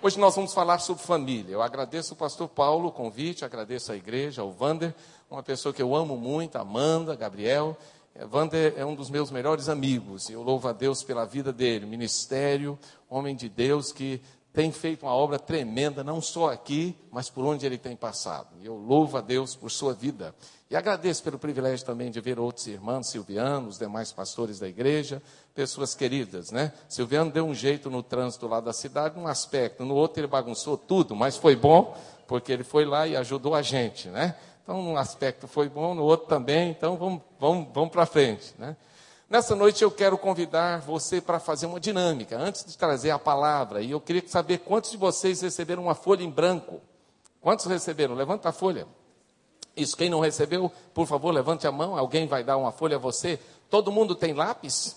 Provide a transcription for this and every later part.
Hoje nós vamos falar sobre família. Eu agradeço o pastor Paulo o convite, agradeço a igreja, ao Vander, uma pessoa que eu amo muito, Amanda, Gabriel. Vander é um dos meus melhores amigos e eu louvo a Deus pela vida dele, ministério, homem de Deus que tem feito uma obra tremenda, não só aqui, mas por onde ele tem passado. E eu louvo a Deus por sua vida. E agradeço pelo privilégio também de ver outros irmãos, Silviano, os demais pastores da igreja, pessoas queridas, né? Silviano deu um jeito no trânsito lá da cidade, num aspecto, no outro ele bagunçou tudo, mas foi bom, porque ele foi lá e ajudou a gente, né? Então, num aspecto foi bom, no outro também, então vamos, vamos, vamos para frente, né? Nessa noite eu quero convidar você para fazer uma dinâmica, antes de trazer a palavra, e eu queria saber quantos de vocês receberam uma folha em branco. Quantos receberam? Levanta a folha. Isso, quem não recebeu, por favor, levante a mão, alguém vai dar uma folha a você. Todo mundo tem lápis?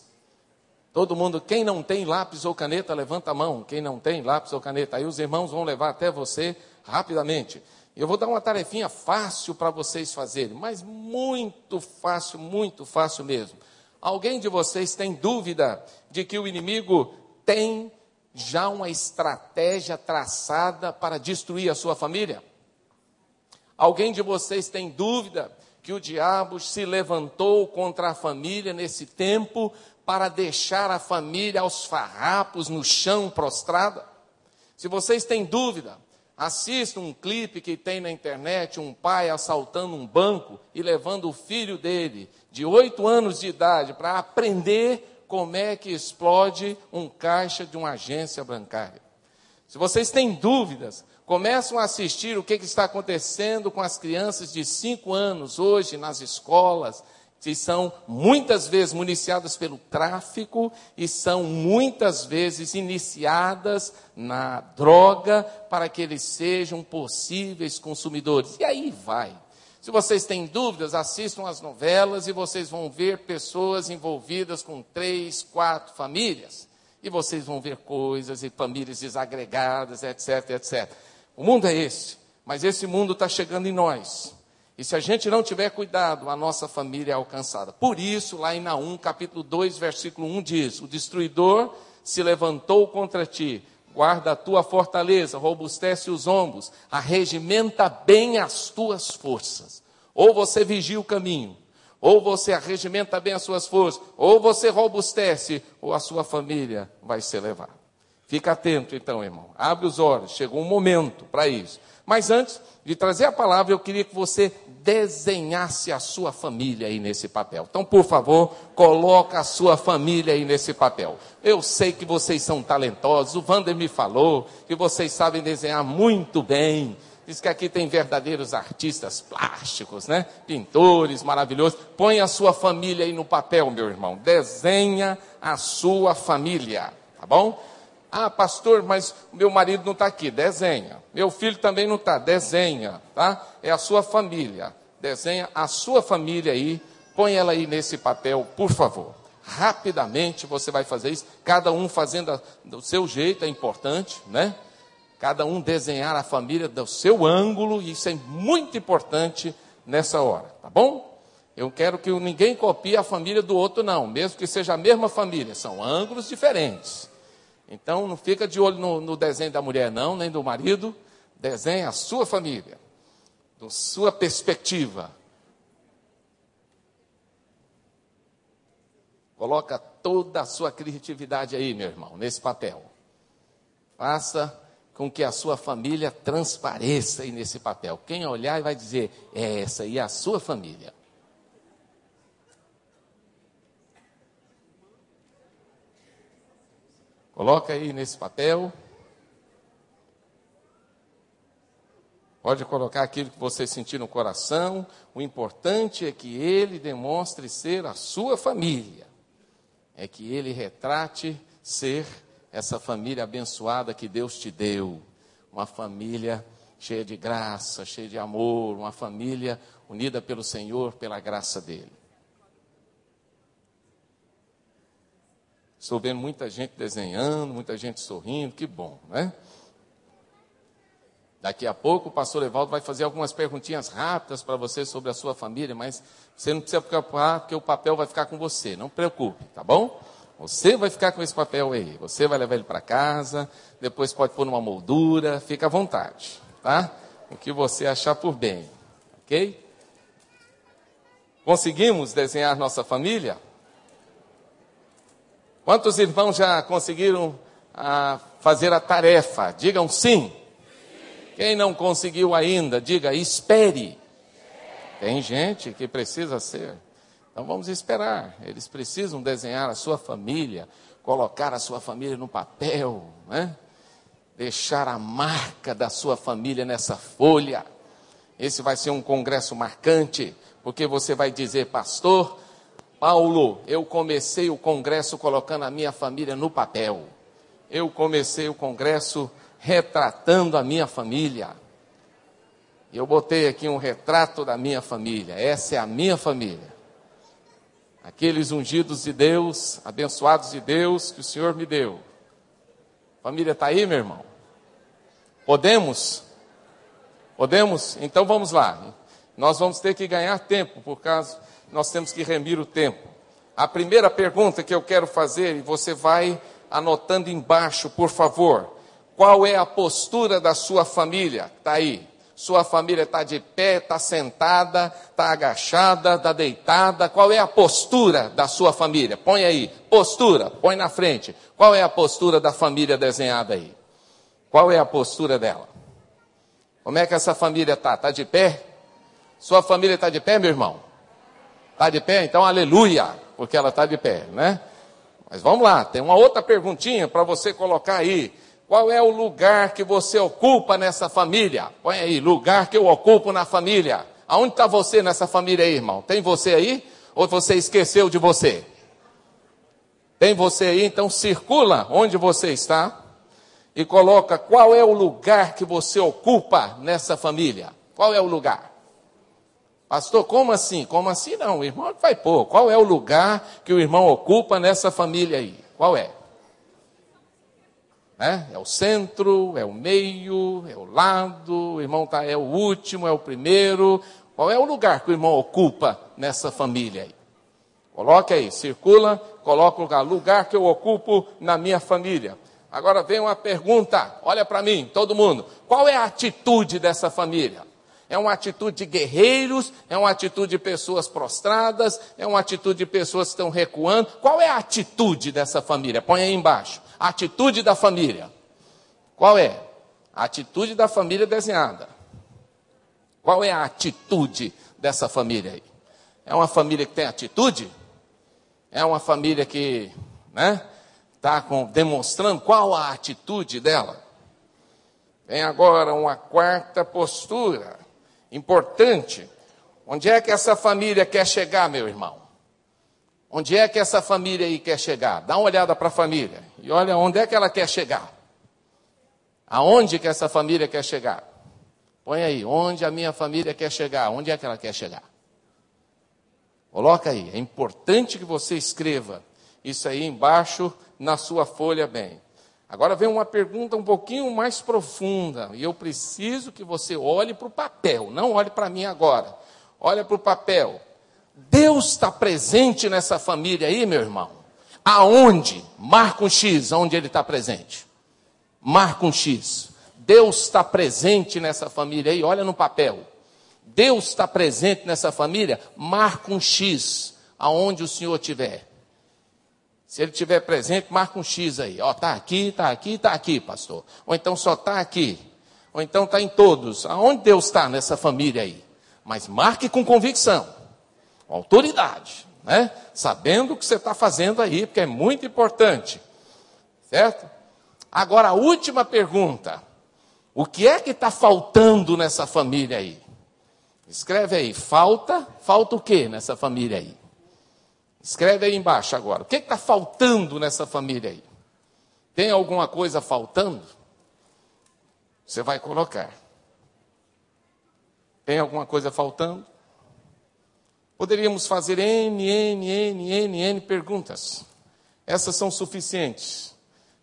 Todo mundo, quem não tem lápis ou caneta, levanta a mão. Quem não tem lápis ou caneta, aí os irmãos vão levar até você rapidamente. Eu vou dar uma tarefinha fácil para vocês fazerem, mas muito fácil, muito fácil mesmo. Alguém de vocês tem dúvida de que o inimigo tem já uma estratégia traçada para destruir a sua família? Alguém de vocês tem dúvida que o diabo se levantou contra a família nesse tempo para deixar a família aos farrapos no chão prostrada? Se vocês têm dúvida, Assista um clipe que tem na internet um pai assaltando um banco e levando o filho dele, de oito anos de idade, para aprender como é que explode um caixa de uma agência bancária. Se vocês têm dúvidas, começam a assistir o que, que está acontecendo com as crianças de cinco anos hoje nas escolas, que são muitas vezes municiadas pelo tráfico e são muitas vezes iniciadas na droga para que eles sejam possíveis consumidores. E aí vai. Se vocês têm dúvidas, assistam às novelas e vocês vão ver pessoas envolvidas com três, quatro famílias. E vocês vão ver coisas e famílias desagregadas, etc, etc. O mundo é esse, mas esse mundo está chegando em nós. E se a gente não tiver cuidado, a nossa família é alcançada. Por isso, lá em Naum, capítulo 2, versículo 1 diz: O destruidor se levantou contra ti, guarda a tua fortaleza, robustece os ombros, arregimenta bem as tuas forças. Ou você vigia o caminho, ou você arregimenta bem as suas forças, ou você robustece, ou a sua família vai ser levada. Fica atento então, irmão. Abre os olhos, chegou um momento para isso. Mas antes de trazer a palavra, eu queria que você desenhasse a sua família aí nesse papel. Então, por favor, coloca a sua família aí nesse papel. Eu sei que vocês são talentosos, o Vander me falou que vocês sabem desenhar muito bem. Diz que aqui tem verdadeiros artistas plásticos, né? Pintores maravilhosos. Põe a sua família aí no papel, meu irmão. Desenha a sua família, tá bom? Ah, pastor, mas meu marido não está aqui. Desenha. Meu filho também não está. Desenha, tá? É a sua família. Desenha a sua família aí. Põe ela aí nesse papel, por favor. Rapidamente você vai fazer isso. Cada um fazendo do seu jeito é importante, né? Cada um desenhar a família do seu ângulo. Isso é muito importante nessa hora, tá bom? Eu quero que ninguém copie a família do outro, não. Mesmo que seja a mesma família. São ângulos diferentes. Então não fica de olho no, no desenho da mulher, não, nem do marido. Desenha a sua família, da sua perspectiva. Coloca toda a sua criatividade aí, meu irmão, nesse papel. Faça com que a sua família transpareça aí nesse papel. Quem olhar vai dizer, é essa é a sua família. Coloca aí nesse papel. Pode colocar aquilo que você sentir no coração. O importante é que ele demonstre ser a sua família. É que ele retrate ser essa família abençoada que Deus te deu. Uma família cheia de graça, cheia de amor, uma família unida pelo Senhor, pela graça dele. Estou vendo muita gente desenhando, muita gente sorrindo, que bom, né? Daqui a pouco o pastor Evaldo vai fazer algumas perguntinhas rápidas para você sobre a sua família, mas você não precisa preocupar porque o papel vai ficar com você, não preocupe, tá bom? Você vai ficar com esse papel aí. Você vai levar ele para casa, depois pode pôr numa moldura, fica à vontade, tá? O que você achar por bem, ok? Conseguimos desenhar nossa família? Quantos irmãos já conseguiram ah, fazer a tarefa? Digam sim. Quem não conseguiu ainda, diga espere. Tem gente que precisa ser. Então vamos esperar. Eles precisam desenhar a sua família, colocar a sua família no papel, né? deixar a marca da sua família nessa folha. Esse vai ser um congresso marcante, porque você vai dizer, pastor, Paulo, eu comecei o congresso colocando a minha família no papel. Eu comecei o congresso retratando a minha família. Eu botei aqui um retrato da minha família. Essa é a minha família aqueles ungidos de Deus, abençoados de Deus que o Senhor me deu. Família está aí, meu irmão? Podemos? Podemos? Então vamos lá. Nós vamos ter que ganhar tempo, por causa nós temos que remir o tempo. A primeira pergunta que eu quero fazer, e você vai anotando embaixo, por favor. Qual é a postura da sua família? Está aí. Sua família está de pé, está sentada, está agachada, está deitada. Qual é a postura da sua família? Põe aí, postura, põe na frente. Qual é a postura da família desenhada aí? Qual é a postura dela? Como é que essa família está? Está de pé? Sua família está de pé, meu irmão? Está de pé? Então, aleluia, porque ela está de pé, né? Mas vamos lá, tem uma outra perguntinha para você colocar aí. Qual é o lugar que você ocupa nessa família? Põe aí, lugar que eu ocupo na família. Aonde está você nessa família aí, irmão? Tem você aí? Ou você esqueceu de você? Tem você aí? Então circula onde você está e coloca qual é o lugar que você ocupa nessa família. Qual é o lugar? Pastor, como assim? Como assim não? O irmão vai pôr. Qual é o lugar que o irmão ocupa nessa família aí? Qual é? Né? É o centro, é o meio, é o lado, o irmão tá, é o último, é o primeiro. Qual é o lugar que o irmão ocupa nessa família aí? Coloque aí, circula, coloca o lugar, lugar que eu ocupo na minha família. Agora vem uma pergunta, olha para mim, todo mundo. Qual é a atitude dessa família? É uma atitude de guerreiros? É uma atitude de pessoas prostradas? É uma atitude de pessoas que estão recuando? Qual é a atitude dessa família? Põe aí embaixo atitude da família. Qual é? A atitude da família desenhada. Qual é a atitude dessa família aí? É uma família que tem atitude? É uma família que, né, está demonstrando qual a atitude dela? Vem agora uma quarta postura importante. Onde é que essa família quer chegar, meu irmão? Onde é que essa família aí quer chegar? Dá uma olhada para a família e olha onde é que ela quer chegar. Aonde que essa família quer chegar? Põe aí, onde a minha família quer chegar? Onde é que ela quer chegar? Coloca aí, é importante que você escreva isso aí embaixo na sua folha bem. Agora vem uma pergunta um pouquinho mais profunda, e eu preciso que você olhe para o papel, não olhe para mim agora. Olha para o papel. Deus está presente nessa família aí, meu irmão? Aonde? Marca um X, onde ele está presente. Marca um X. Deus está presente nessa família aí, olha no papel. Deus está presente nessa família, marca um X, aonde o Senhor estiver. Se ele estiver presente, marca um X aí. Ó, está aqui, está aqui, está aqui, pastor. Ou então só está aqui. Ou então está em todos. Aonde Deus está nessa família aí? Mas marque com convicção com autoridade, né? Sabendo o que você está fazendo aí, porque é muito importante, certo? Agora, a última pergunta: o que é que está faltando nessa família aí? Escreve aí, falta, falta o que nessa família aí? Escreve aí embaixo agora. O que está faltando nessa família aí? Tem alguma coisa faltando? Você vai colocar. Tem alguma coisa faltando? Poderíamos fazer N, N, N, N, N perguntas. Essas são suficientes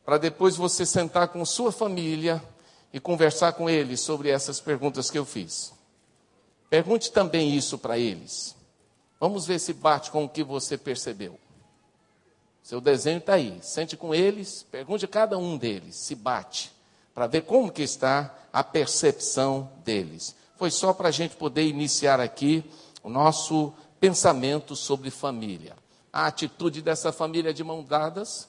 para depois você sentar com sua família e conversar com eles sobre essas perguntas que eu fiz. Pergunte também isso para eles. Vamos ver se bate com o que você percebeu. Seu desenho está aí. Sente com eles, pergunte a cada um deles, se bate, para ver como que está a percepção deles. Foi só para a gente poder iniciar aqui o nosso pensamento sobre família. A atitude dessa família de mão dadas,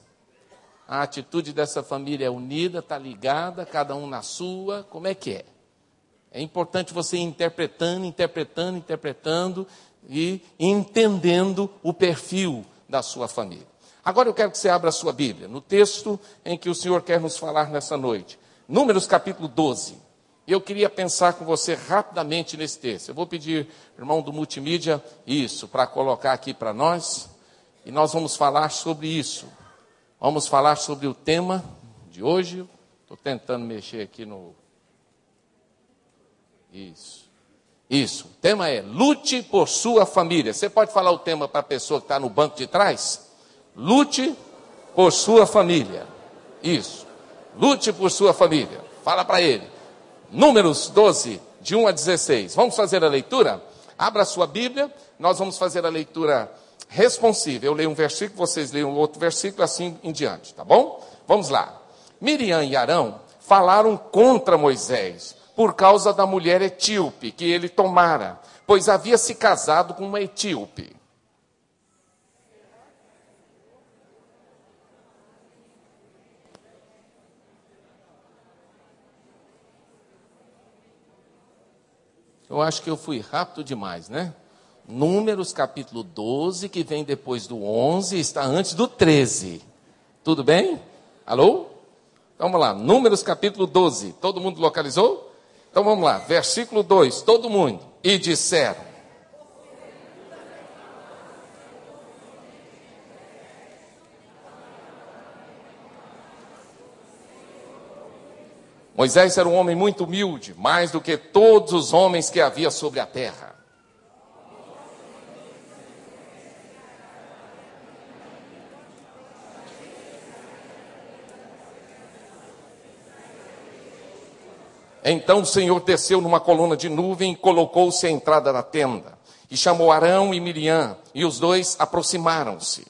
a atitude dessa família é unida, está ligada, cada um na sua, como é que é? É importante você ir interpretando, interpretando, interpretando e entendendo o perfil da sua família. Agora eu quero que você abra a sua Bíblia, no texto em que o Senhor quer nos falar nessa noite. Números capítulo 12. Eu queria pensar com você rapidamente nesse texto. Eu vou pedir, irmão do multimídia, isso, para colocar aqui para nós. E nós vamos falar sobre isso. Vamos falar sobre o tema de hoje. Estou tentando mexer aqui no. Isso. Isso. O tema é lute por sua família. Você pode falar o tema para a pessoa que está no banco de trás? Lute por sua família. Isso. Lute por sua família. Fala para ele. Números 12, de 1 a 16. Vamos fazer a leitura? Abra sua Bíblia. Nós vamos fazer a leitura responsiva. Eu leio um versículo, vocês leem um outro versículo, assim em diante, tá bom? Vamos lá. Miriam e Arão falaram contra Moisés por causa da mulher etíope que ele tomara, pois havia se casado com uma etíope. Eu acho que eu fui rápido demais, né? Números capítulo 12, que vem depois do 11, está antes do 13. Tudo bem? Alô? Então vamos lá, Números capítulo 12. Todo mundo localizou? Então vamos lá, versículo 2, todo mundo. E disseram. Moisés era um homem muito humilde, mais do que todos os homens que havia sobre a terra. Então o Senhor desceu numa coluna de nuvem e colocou-se à entrada da tenda. E chamou Arão e Miriam, e os dois aproximaram-se.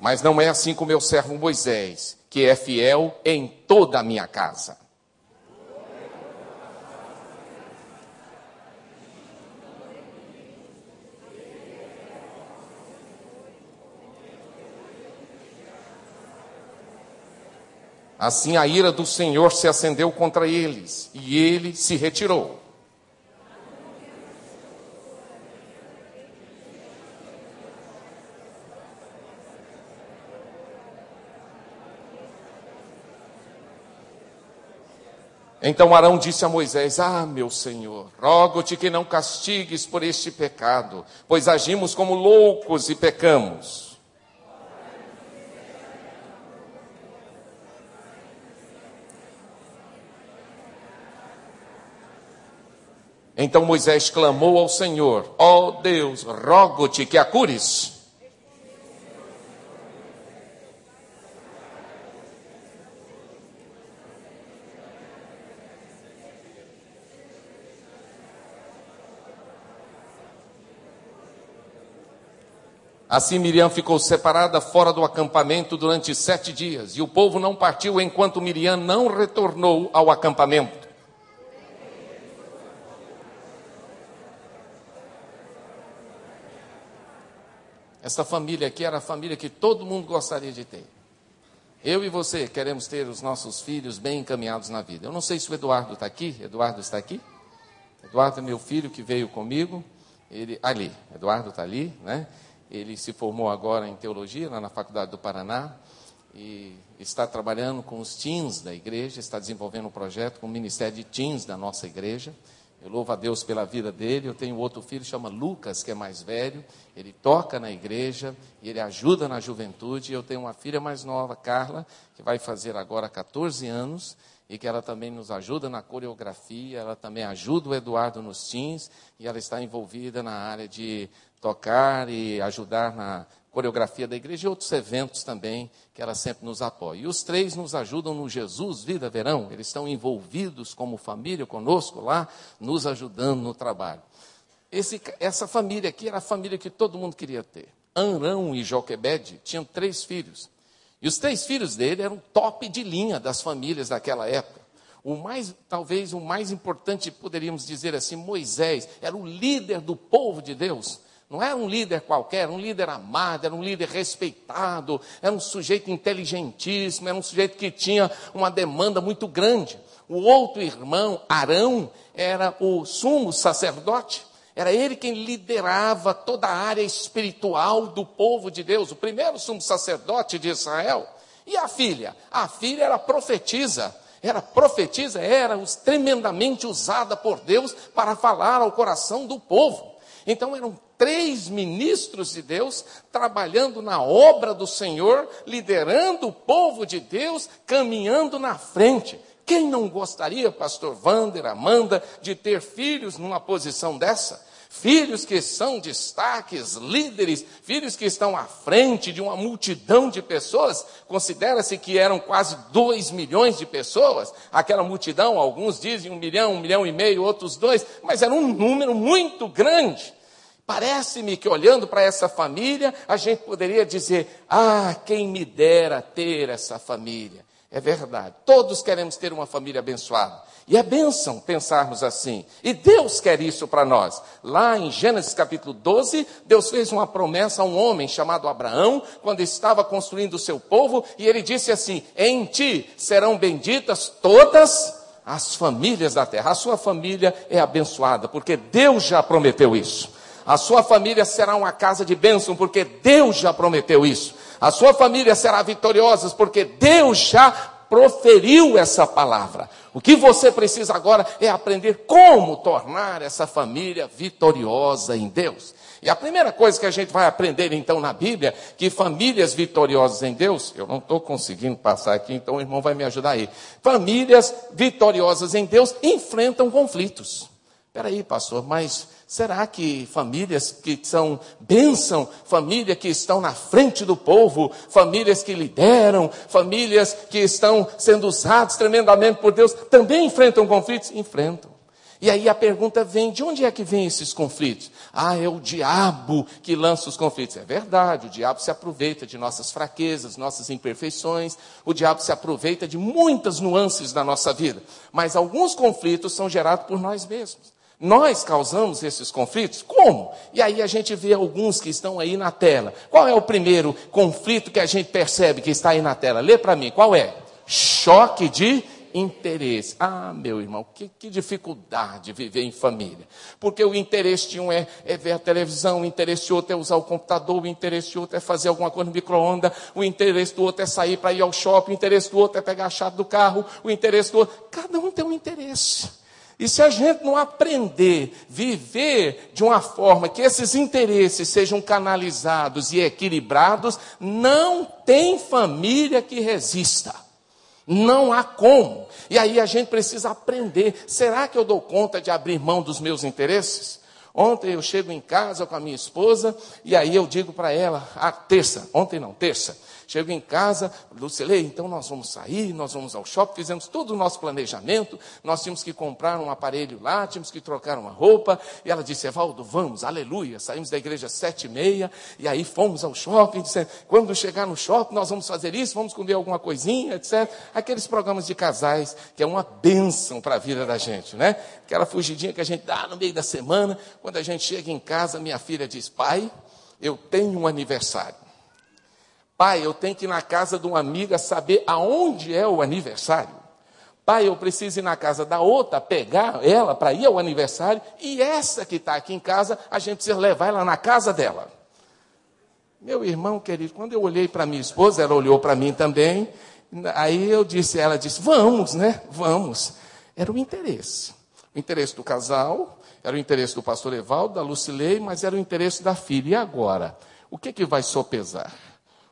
Mas não é assim com meu servo Moisés, que é fiel em toda a minha casa. Assim a ira do Senhor se acendeu contra eles, e ele se retirou. Então Arão disse a Moisés: Ah, meu senhor, rogo-te que não castigues por este pecado, pois agimos como loucos e pecamos. Então Moisés clamou ao Senhor: Ó oh Deus, rogo-te que a cures. Assim Miriam ficou separada fora do acampamento durante sete dias, e o povo não partiu enquanto Miriam não retornou ao acampamento. Essa família aqui era a família que todo mundo gostaria de ter. Eu e você queremos ter os nossos filhos bem encaminhados na vida. Eu não sei se o Eduardo está aqui. Eduardo está aqui? Eduardo é meu filho que veio comigo. Ele ali, Eduardo está ali, né? Ele se formou agora em teologia lá na Faculdade do Paraná e está trabalhando com os teens da igreja, está desenvolvendo um projeto com o Ministério de Teens da nossa igreja. Eu louvo a Deus pela vida dele. Eu tenho outro filho, chama Lucas, que é mais velho. Ele toca na igreja e ele ajuda na juventude. Eu tenho uma filha mais nova, Carla, que vai fazer agora 14 anos e que ela também nos ajuda na coreografia. Ela também ajuda o Eduardo nos teens e ela está envolvida na área de tocar e ajudar na, coreografia da igreja e outros eventos também que ela sempre nos apoia. E os três nos ajudam no Jesus Vida Verão, eles estão envolvidos como família conosco lá, nos ajudando no trabalho. Esse, essa família aqui era a família que todo mundo queria ter. Anrão e Joquebede tinham três filhos. E os três filhos dele eram top de linha das famílias daquela época. O mais, talvez o mais importante, poderíamos dizer assim, Moisés, era o líder do povo de Deus. Não era um líder qualquer, era um líder amado, era um líder respeitado, era um sujeito inteligentíssimo, era um sujeito que tinha uma demanda muito grande. O outro irmão, Arão, era o sumo sacerdote. Era ele quem liderava toda a área espiritual do povo de Deus, o primeiro sumo sacerdote de Israel. E a filha? A filha era profetisa. Era profetisa, era tremendamente usada por Deus para falar ao coração do povo. Então eram três ministros de Deus trabalhando na obra do Senhor, liderando o povo de Deus, caminhando na frente. Quem não gostaria, pastor Vander, Amanda, de ter filhos numa posição dessa? Filhos que são destaques, líderes, filhos que estão à frente de uma multidão de pessoas. Considera-se que eram quase dois milhões de pessoas. Aquela multidão, alguns dizem um milhão, um milhão e meio, outros dois, mas era um número muito grande. Parece-me que olhando para essa família, a gente poderia dizer: ah, quem me dera ter essa família. É verdade, todos queremos ter uma família abençoada. E é bênção pensarmos assim. E Deus quer isso para nós. Lá em Gênesis capítulo 12, Deus fez uma promessa a um homem chamado Abraão, quando estava construindo o seu povo, e ele disse assim: Em ti serão benditas todas as famílias da terra. A sua família é abençoada, porque Deus já prometeu isso. A sua família será uma casa de bênção, porque Deus já prometeu isso. A sua família será vitoriosa, porque Deus já proferiu essa palavra. O que você precisa agora é aprender como tornar essa família vitoriosa em Deus. E a primeira coisa que a gente vai aprender então na Bíblia, que famílias vitoriosas em Deus, eu não estou conseguindo passar aqui, então o irmão vai me ajudar aí. Famílias vitoriosas em Deus enfrentam conflitos. Espera aí, pastor, mas Será que famílias que são bênção, famílias que estão na frente do povo, famílias que lideram, famílias que estão sendo usadas tremendamente por Deus, também enfrentam conflitos? Enfrentam. E aí a pergunta vem: de onde é que vem esses conflitos? Ah, é o diabo que lança os conflitos. É verdade, o diabo se aproveita de nossas fraquezas, nossas imperfeições, o diabo se aproveita de muitas nuances da nossa vida. Mas alguns conflitos são gerados por nós mesmos. Nós causamos esses conflitos? Como? E aí a gente vê alguns que estão aí na tela. Qual é o primeiro conflito que a gente percebe que está aí na tela? Lê para mim, qual é? Choque de interesse. Ah, meu irmão, que, que, dificuldade viver em família. Porque o interesse de um é, é, ver a televisão, o interesse de outro é usar o computador, o interesse de outro é fazer alguma coisa no micro-ondas, o interesse do outro é sair para ir ao shopping, o interesse do outro é pegar a chave do carro, o interesse do outro. Cada um tem um interesse. E se a gente não aprender viver de uma forma que esses interesses sejam canalizados e equilibrados, não tem família que resista. Não há como. E aí a gente precisa aprender. Será que eu dou conta de abrir mão dos meus interesses? Ontem eu chego em casa com a minha esposa e aí eu digo para ela, a terça, ontem não, terça, Chego em casa, Lucilei, então nós vamos sair, nós vamos ao shopping, fizemos todo o nosso planejamento, nós tínhamos que comprar um aparelho lá, tínhamos que trocar uma roupa, e ela disse, Evaldo, vamos, aleluia, saímos da igreja às sete e meia, e aí fomos ao shopping, disse, quando chegar no shopping nós vamos fazer isso, vamos comer alguma coisinha, etc. Aqueles programas de casais, que é uma bênção para a vida da gente, né? Aquela fugidinha que a gente dá no meio da semana, quando a gente chega em casa, minha filha diz, pai, eu tenho um aniversário. Pai, eu tenho que ir na casa de uma amiga saber aonde é o aniversário. Pai, eu preciso ir na casa da outra, pegar ela para ir ao aniversário, e essa que está aqui em casa, a gente precisa levar ela na casa dela. Meu irmão querido, quando eu olhei para minha esposa, ela olhou para mim também, aí eu disse, ela disse, vamos, né? Vamos. Era o interesse. O interesse do casal, era o interesse do pastor Evaldo, da Lucilei, mas era o interesse da filha. E agora? O que, que vai sopesar?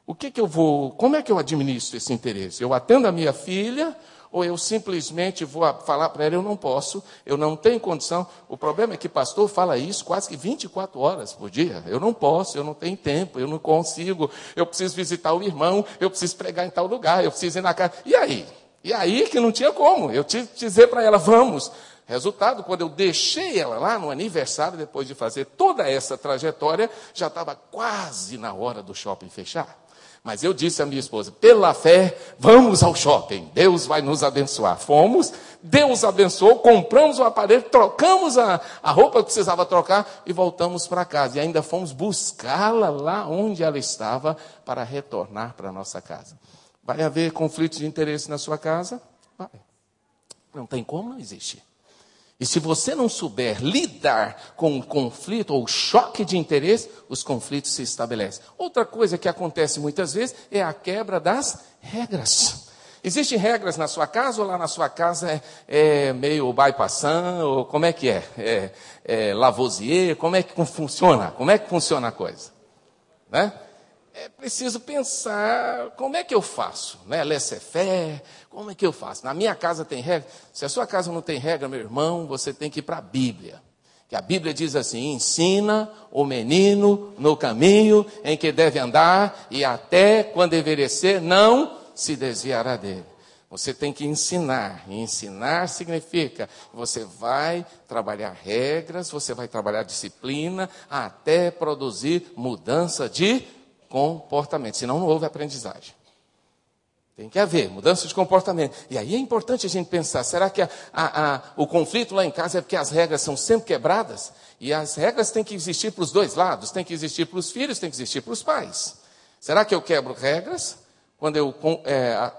O que, que eu vou, como é que eu administro esse interesse? Eu atendo a minha filha ou eu simplesmente vou falar para ela, eu não posso, eu não tenho condição. O problema é que pastor fala isso quase que 24 horas por dia. Eu não posso, eu não tenho tempo, eu não consigo, eu preciso visitar o irmão, eu preciso pregar em tal lugar, eu preciso ir na casa. E aí? E aí que não tinha como. Eu tive que dizer para ela, vamos. Resultado, quando eu deixei ela lá no aniversário, depois de fazer toda essa trajetória, já estava quase na hora do shopping fechar. Mas eu disse à minha esposa: pela fé, vamos ao shopping, Deus vai nos abençoar. Fomos, Deus abençoou, compramos o aparelho, trocamos a, a roupa que precisava trocar e voltamos para casa. E ainda fomos buscá-la lá onde ela estava para retornar para a nossa casa. Vai haver conflitos de interesse na sua casa? Vai. Não tem como, não existe. E se você não souber lidar com o conflito ou choque de interesse, os conflitos se estabelecem. Outra coisa que acontece muitas vezes é a quebra das regras. Existem regras na sua casa ou lá na sua casa é, é meio bypassant, ou como é que é? É, é Lavoisier, como é que funciona? Como é que funciona a coisa? Né? É preciso pensar como é que eu faço, né? Laissez-faire, como é que eu faço? Na minha casa tem regra. Se a sua casa não tem regra, meu irmão, você tem que ir para a Bíblia. Que a Bíblia diz assim: ensina o menino no caminho em que deve andar, e até quando envelhecer, não se desviará dele. Você tem que ensinar. E ensinar significa você vai trabalhar regras, você vai trabalhar disciplina, até produzir mudança de comportamento, senão não houve aprendizagem. Tem que haver mudança de comportamento. E aí é importante a gente pensar: será que a, a, a, o conflito lá em casa é porque as regras são sempre quebradas? E as regras têm que existir para os dois lados: tem que existir para os filhos, tem que existir para os pais. Será que eu quebro regras quando eu é,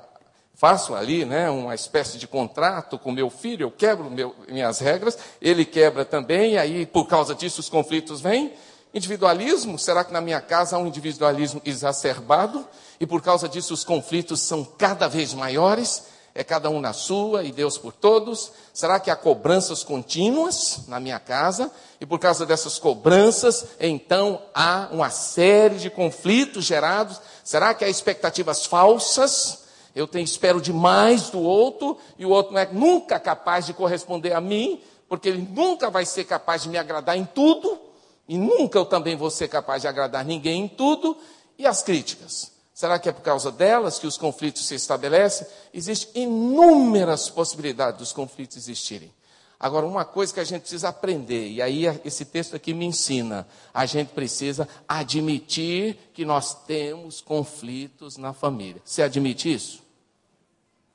faço ali né, uma espécie de contrato com meu filho? Eu quebro meu, minhas regras, ele quebra também, e aí por causa disso os conflitos vêm. Individualismo? Será que na minha casa há um individualismo exacerbado e por causa disso os conflitos são cada vez maiores? É cada um na sua e Deus por todos? Será que há cobranças contínuas na minha casa e por causa dessas cobranças então há uma série de conflitos gerados? Será que há expectativas falsas? Eu tenho, espero demais do outro e o outro não é nunca capaz de corresponder a mim, porque ele nunca vai ser capaz de me agradar em tudo. E nunca eu também vou ser capaz de agradar ninguém em tudo. E as críticas? Será que é por causa delas que os conflitos se estabelecem? Existem inúmeras possibilidades dos conflitos existirem. Agora, uma coisa que a gente precisa aprender, e aí esse texto aqui me ensina: a gente precisa admitir que nós temos conflitos na família. Você admite isso?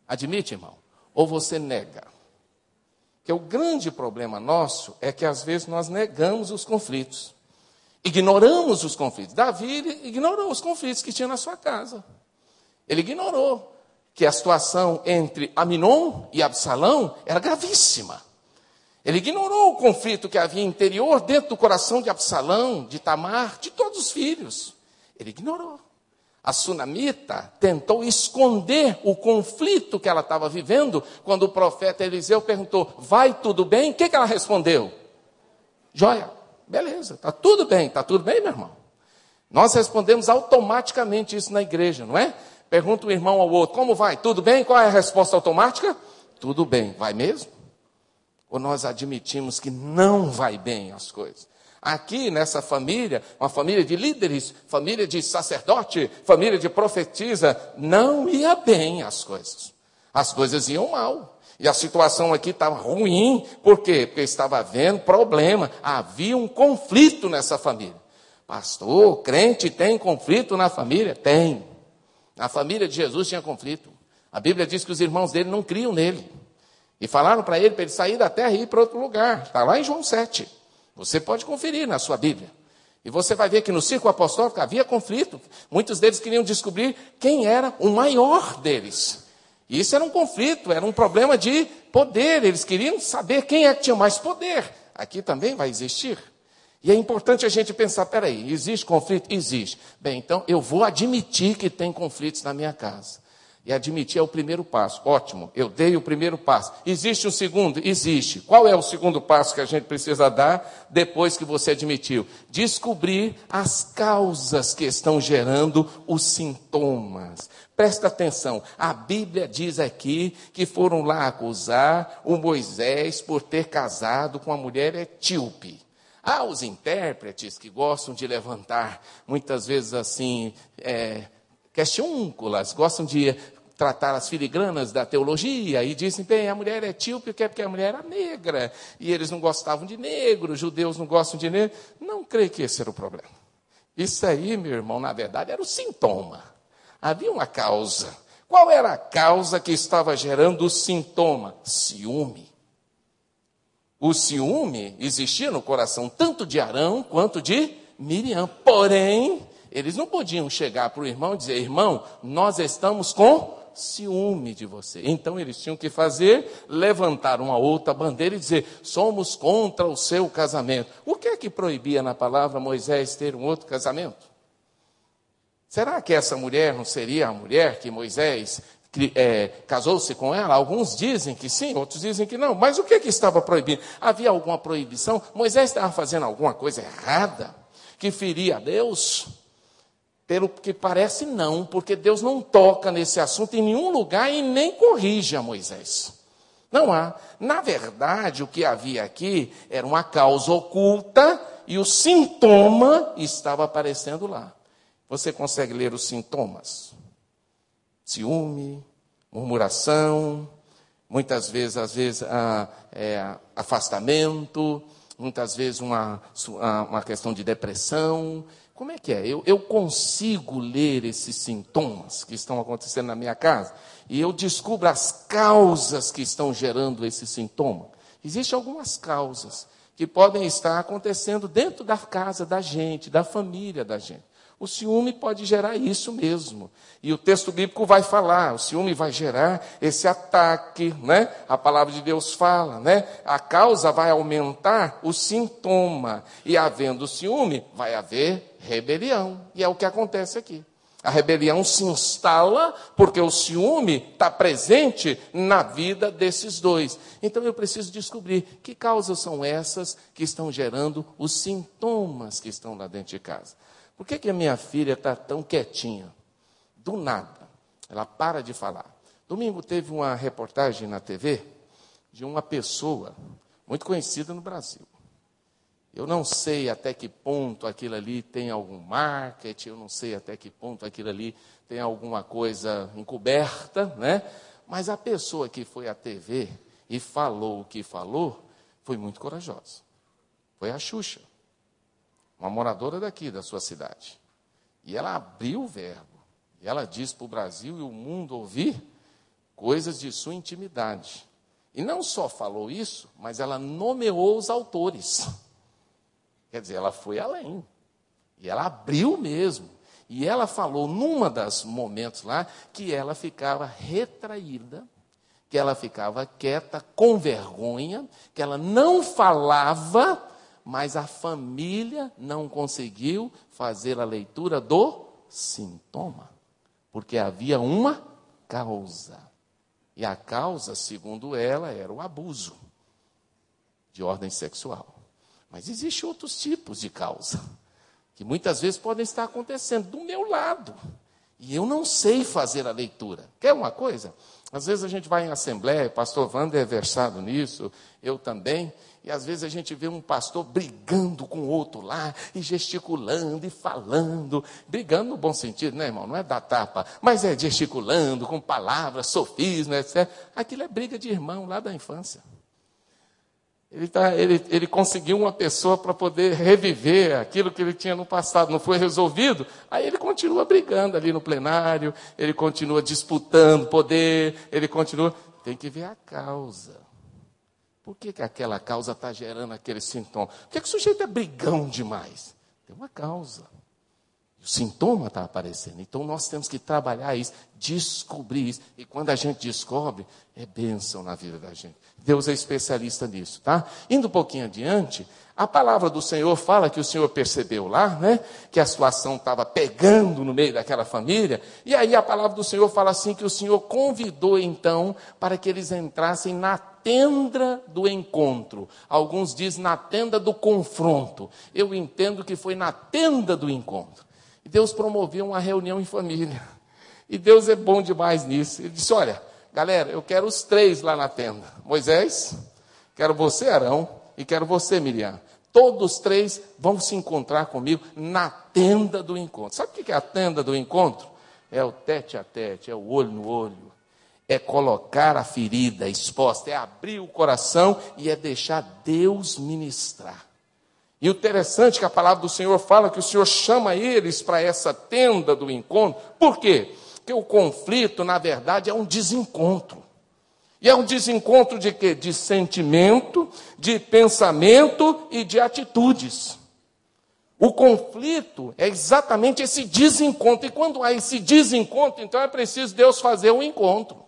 Admite, irmão? Ou você nega? Que o grande problema nosso é que às vezes nós negamos os conflitos. Ignoramos os conflitos. Davi ignorou os conflitos que tinha na sua casa. Ele ignorou que a situação entre Aminon e Absalão era gravíssima. Ele ignorou o conflito que havia interior dentro do coração de Absalão, de Tamar, de todos os filhos. Ele ignorou. A sunamita tentou esconder o conflito que ela estava vivendo quando o profeta Eliseu perguntou: Vai tudo bem? O que, que ela respondeu? Joia, beleza, está tudo bem, está tudo bem, meu irmão? Nós respondemos automaticamente isso na igreja, não é? Pergunta o irmão ao outro: Como vai? Tudo bem? Qual é a resposta automática? Tudo bem, vai mesmo? Ou nós admitimos que não vai bem as coisas? Aqui nessa família, uma família de líderes, família de sacerdote, família de profetisa, não ia bem as coisas. As coisas iam mal. E a situação aqui estava ruim. Por quê? Porque estava havendo problema. Havia um conflito nessa família. Pastor, crente tem conflito na família? Tem. Na família de Jesus tinha conflito. A Bíblia diz que os irmãos dele não criam nele. E falaram para ele para ele sair da terra e ir para outro lugar. Está lá em João 7. Você pode conferir na sua Bíblia. E você vai ver que no círculo apostólico havia conflito. Muitos deles queriam descobrir quem era o maior deles. E isso era um conflito, era um problema de poder. Eles queriam saber quem é que tinha mais poder. Aqui também vai existir. E é importante a gente pensar: peraí, existe conflito? Existe. Bem, então eu vou admitir que tem conflitos na minha casa. E admitir é o primeiro passo. Ótimo, eu dei o primeiro passo. Existe um segundo? Existe. Qual é o segundo passo que a gente precisa dar depois que você admitiu? Descobrir as causas que estão gerando os sintomas. Presta atenção, a Bíblia diz aqui que foram lá acusar o Moisés por ter casado com uma mulher etíope. Há os intérpretes que gostam de levantar, muitas vezes assim, é, questiúnculas, gostam de tratar as filigranas da teologia e dizem, bem, a mulher é etíope porque, porque a mulher era negra, e eles não gostavam de negro, judeus não gostam de negro. Não creio que esse era o problema. Isso aí, meu irmão, na verdade, era o sintoma. Havia uma causa. Qual era a causa que estava gerando o sintoma? Ciúme. O ciúme existia no coração tanto de Arão quanto de Miriam. Porém, eles não podiam chegar para o irmão e dizer: irmão, nós estamos com ciúme de você. Então eles tinham que fazer, levantar uma outra bandeira e dizer: somos contra o seu casamento. O que é que proibia na palavra Moisés ter um outro casamento? Será que essa mulher não seria a mulher que Moisés é, casou-se com ela? Alguns dizem que sim, outros dizem que não. Mas o que, é que estava proibido? Havia alguma proibição? Moisés estava fazendo alguma coisa errada que feria a Deus? Pelo que parece, não, porque Deus não toca nesse assunto em nenhum lugar e nem corrige a Moisés. Não há. Na verdade, o que havia aqui era uma causa oculta e o sintoma estava aparecendo lá. Você consegue ler os sintomas? Ciúme, murmuração, muitas vezes, às vezes, ah, é, afastamento, muitas vezes uma, uma questão de depressão, como é que é? Eu, eu consigo ler esses sintomas que estão acontecendo na minha casa e eu descubro as causas que estão gerando esse sintoma. Existem algumas causas que podem estar acontecendo dentro da casa da gente, da família da gente. O ciúme pode gerar isso mesmo. E o texto bíblico vai falar, o ciúme vai gerar esse ataque, né? A palavra de Deus fala, né? A causa vai aumentar o sintoma. E havendo ciúme, vai haver rebelião. E é o que acontece aqui. A rebelião se instala porque o ciúme está presente na vida desses dois. Então eu preciso descobrir que causas são essas que estão gerando os sintomas que estão lá dentro de casa. Por que, que a minha filha está tão quietinha? Do nada. Ela para de falar. Domingo teve uma reportagem na TV de uma pessoa muito conhecida no Brasil. Eu não sei até que ponto aquilo ali tem algum marketing, eu não sei até que ponto aquilo ali tem alguma coisa encoberta, né? Mas a pessoa que foi à TV e falou o que falou foi muito corajosa. Foi a Xuxa uma moradora daqui, da sua cidade. E ela abriu o verbo. E ela disse para o Brasil e o mundo ouvir coisas de sua intimidade. E não só falou isso, mas ela nomeou os autores. Quer dizer, ela foi além. E ela abriu mesmo. E ela falou, numa das momentos lá, que ela ficava retraída, que ela ficava quieta, com vergonha, que ela não falava mas a família não conseguiu fazer a leitura do sintoma, porque havia uma causa. E a causa, segundo ela, era o abuso de ordem sexual. Mas existem outros tipos de causa, que muitas vezes podem estar acontecendo do meu lado. E eu não sei fazer a leitura. Quer uma coisa? Às vezes a gente vai em assembleia, pastor Wander é versado nisso, eu também, e às vezes a gente vê um pastor brigando com outro lá, e gesticulando e falando, brigando no bom sentido, né, irmão? Não é da tapa, mas é gesticulando com palavras, sofismas, etc. Aquilo é briga de irmão lá da infância. Ele, tá, ele, ele conseguiu uma pessoa para poder reviver aquilo que ele tinha no passado, não foi resolvido, aí ele continua brigando ali no plenário, ele continua disputando poder, ele continua. Tem que ver a causa. Por que, que aquela causa está gerando aquele sintoma? Por que, que o sujeito é brigão demais? Tem uma causa. O sintoma está aparecendo. Então nós temos que trabalhar isso, descobrir isso. E quando a gente descobre, é bênção na vida da gente. Deus é especialista nisso, tá? Indo um pouquinho adiante, a palavra do Senhor fala que o Senhor percebeu lá, né? Que a situação estava pegando no meio daquela família. E aí a palavra do Senhor fala assim: que o Senhor convidou então para que eles entrassem na tenda do encontro. Alguns dizem na tenda do confronto. Eu entendo que foi na tenda do encontro. Deus promoveu uma reunião em família. E Deus é bom demais nisso. Ele disse: Olha, galera, eu quero os três lá na tenda: Moisés, quero você, Arão, e quero você, Miriam. Todos três vão se encontrar comigo na tenda do encontro. Sabe o que é a tenda do encontro? É o tete a tete, é o olho no olho, é colocar a ferida exposta, é abrir o coração e é deixar Deus ministrar. E o interessante é que a palavra do Senhor fala que o Senhor chama eles para essa tenda do encontro. Por quê? Porque o conflito, na verdade, é um desencontro. E é um desencontro de quê? De sentimento, de pensamento e de atitudes. O conflito é exatamente esse desencontro. E quando há esse desencontro, então é preciso Deus fazer um encontro.